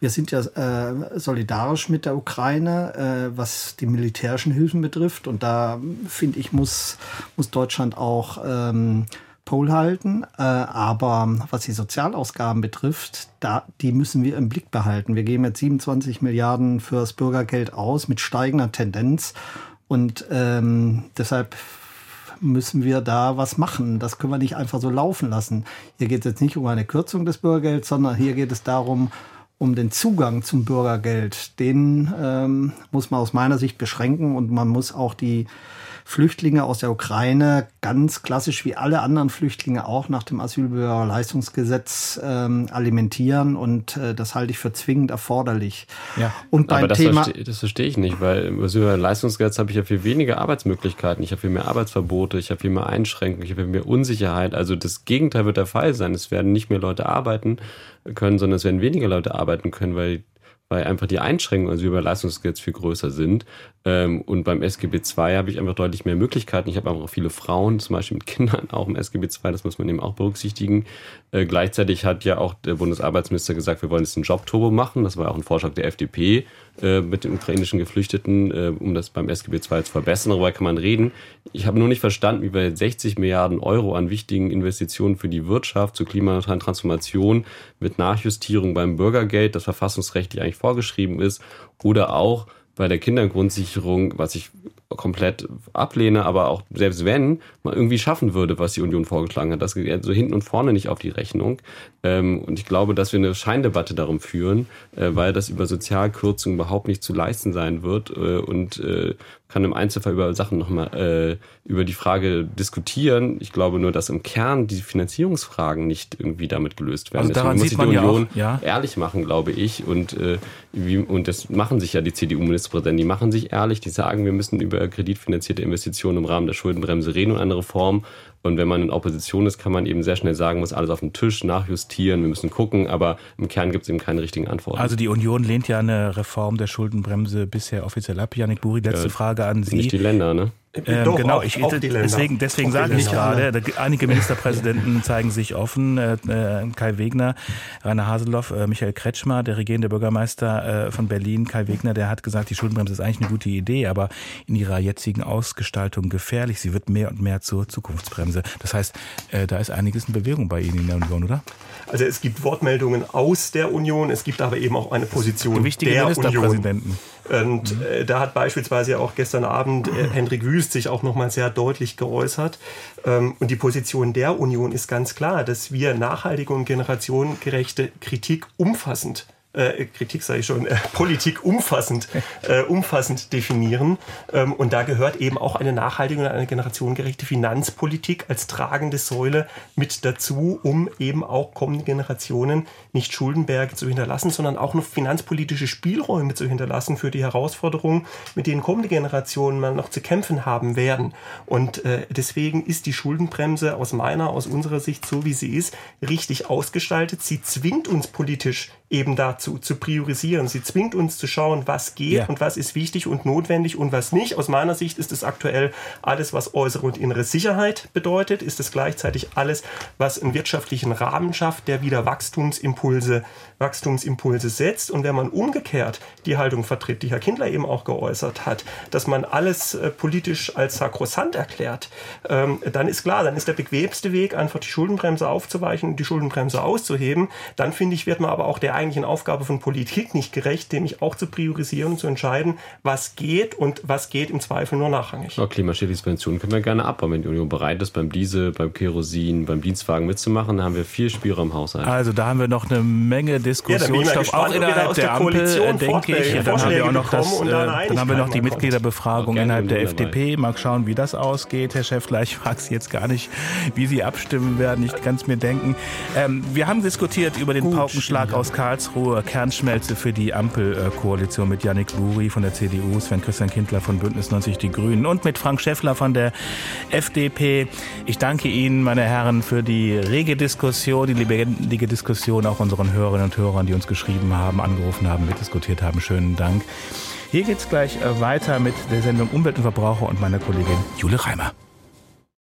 wir sind ja äh, solidarisch mit der Ukraine, äh, was die militärischen Hilfen betrifft. Und da finde ich, muss, muss Deutschland auch ähm, Pol halten. Äh, aber was die Sozialausgaben betrifft, da, die müssen wir im Blick behalten. Wir geben jetzt 27 Milliarden fürs Bürgergeld aus mit steigender Tendenz. Und ähm, deshalb müssen wir da was machen. Das können wir nicht einfach so laufen lassen. Hier geht es jetzt nicht um eine Kürzung des Bürgergelds, sondern hier geht es darum, um den Zugang zum Bürgergeld. Den ähm, muss man aus meiner Sicht beschränken und man muss auch die Flüchtlinge aus der Ukraine ganz klassisch wie alle anderen Flüchtlinge auch nach dem Asylbewerberleistungsgesetz ähm, alimentieren und äh, das halte ich für zwingend erforderlich. Ja. Und beim Aber das Thema verstehe, das verstehe ich nicht, weil im Asylbewerberleistungsgesetz habe ich ja viel weniger Arbeitsmöglichkeiten, ich habe viel mehr Arbeitsverbote, ich habe viel mehr Einschränkungen, ich habe viel mehr Unsicherheit. Also das Gegenteil wird der Fall sein. Es werden nicht mehr Leute arbeiten können, sondern es werden weniger Leute arbeiten können, weil weil einfach die Einschränkungen also über Leistungsgesetz viel größer sind. Ähm, und beim SGB II habe ich einfach deutlich mehr Möglichkeiten. Ich habe einfach auch viele Frauen, zum Beispiel mit Kindern, auch im SGB II, das muss man eben auch berücksichtigen. Äh, gleichzeitig hat ja auch der Bundesarbeitsminister gesagt, wir wollen jetzt einen Jobturbo machen. Das war auch ein Vorschlag der FDP äh, mit den ukrainischen Geflüchteten, äh, um das beim SGB II zu verbessern. Darüber kann man reden. Ich habe nur nicht verstanden, wie wir 60 Milliarden Euro an wichtigen Investitionen für die Wirtschaft, zur klimaneutralen Transformation mit Nachjustierung beim Bürgergeld, das verfassungsrechtlich eigentlich vorgeschrieben ist, oder auch bei der Kindergrundsicherung, was ich komplett ablehne, aber auch selbst wenn man irgendwie schaffen würde, was die Union vorgeschlagen hat, das geht so hinten und vorne nicht auf die Rechnung. Ähm, und ich glaube, dass wir eine Scheindebatte darum führen, äh, weil das über Sozialkürzungen überhaupt nicht zu leisten sein wird äh, und äh, kann im Einzelfall über Sachen nochmal äh, über die Frage diskutieren. Ich glaube nur, dass im Kern die Finanzierungsfragen nicht irgendwie damit gelöst werden. Also daran Deswegen muss die Union ja auch, ja? ehrlich machen, glaube ich. Und, äh, wie, und das machen sich ja die CDU-Ministerpräsidenten. Die machen sich ehrlich, die sagen, wir müssen über kreditfinanzierte Investitionen im Rahmen der Schuldenbremse reden und andere Formen. Und wenn man in Opposition ist, kann man eben sehr schnell sagen, muss alles auf den Tisch nachjustieren, wir müssen gucken, aber im Kern gibt es eben keine richtigen Antworten. Also die Union lehnt ja eine Reform der Schuldenbremse bisher offiziell ab. Janik Buri, letzte ja, Frage an Sie. Nicht die Länder, ne? Ähm, Doch, genau, ich, deswegen, deswegen sage ich gerade, einige Ministerpräsidenten *laughs* zeigen sich offen. Äh, äh, Kai Wegner, Rainer Haseloff, äh, Michael Kretschmer, der regierende Bürgermeister äh, von Berlin, Kai Wegner, der hat gesagt, die Schuldenbremse ist eigentlich eine gute Idee, aber in ihrer jetzigen Ausgestaltung gefährlich. Sie wird mehr und mehr zur Zukunftsbremse. Das heißt, äh, da ist einiges in Bewegung bei Ihnen in der Union, oder? Also es gibt Wortmeldungen aus der Union, es gibt aber eben auch eine Position der Union. Und mhm. äh, da hat beispielsweise auch gestern Abend äh, Hendrik Wüst sich auch nochmal sehr deutlich geäußert. Ähm, und die Position der Union ist ganz klar, dass wir nachhaltige und generationengerechte Kritik umfassend äh, Kritik sage ich schon, äh, Politik umfassend, äh, umfassend definieren. Ähm, und da gehört eben auch eine nachhaltige und eine generationengerechte Finanzpolitik als tragende Säule mit dazu, um eben auch kommende Generationen nicht Schuldenberge zu hinterlassen, sondern auch noch finanzpolitische Spielräume zu hinterlassen für die Herausforderungen, mit denen kommende Generationen mal noch zu kämpfen haben werden. Und äh, deswegen ist die Schuldenbremse aus meiner, aus unserer Sicht, so wie sie ist, richtig ausgestaltet. Sie zwingt uns politisch eben dazu, zu priorisieren. Sie zwingt uns zu schauen, was geht Ja. und was ist wichtig und notwendig und was nicht. Aus meiner Sicht ist es aktuell alles, was äußere und innere Sicherheit bedeutet, ist es gleichzeitig alles, was einen wirtschaftlichen Rahmen schafft, der wieder Wachstumsimpulse, Wachstumsimpulse setzt. Und wenn man umgekehrt die Haltung vertritt, die Herr Kindler eben auch geäußert hat, dass man alles äh, politisch als sakrosant erklärt, ähm, dann ist klar, dann ist der bequemste Weg, einfach die Schuldenbremse aufzuweichen und die Schuldenbremse auszuheben. Dann finde ich, wird man aber auch der eigentlichen Aufgabe von Politik nicht gerecht, nämlich auch zu priorisieren und zu entscheiden, was geht und was geht im Zweifel nur nachrangig. Ja, klimaschädliche Subventionen können wir gerne abbauen. Wenn die Union bereit ist, beim Diesel, beim Kerosin, beim Dienstwagen mitzumachen, dann haben wir viel Spielraum im Haushalt. Also da haben wir noch eine Menge Diskussionsstoff, auch innerhalb der Ampel, äh, denke ich. Dann haben wir auch noch das, äh, dann haben wir noch die Mitgliederbefragung innerhalb der FDP. Mal schauen, wie das ausgeht. Herr Schäffler, ich frage Sie jetzt gar nicht, wie Sie abstimmen werden. Ich kann es mir denken. Ähm, wir haben diskutiert über den Paukenschlag aus Karlsruhe, Kernschmelze für die Ampelkoalition mit Yannick Luri von der CDU, Sven-Christian Kindler von Bündnis 90 Die Grünen und mit Frank Schäffler von der FDP. Ich danke Ihnen, meine Herren, für die rege Diskussion, die lebendige Diskussion, auch unseren Hörerinnen und Hörern, die uns geschrieben haben, angerufen haben, mitdiskutiert haben. Schönen Dank. Hier geht's gleich weiter mit der Sendung Umwelt und Verbraucher und meiner Kollegin Jule Reimer.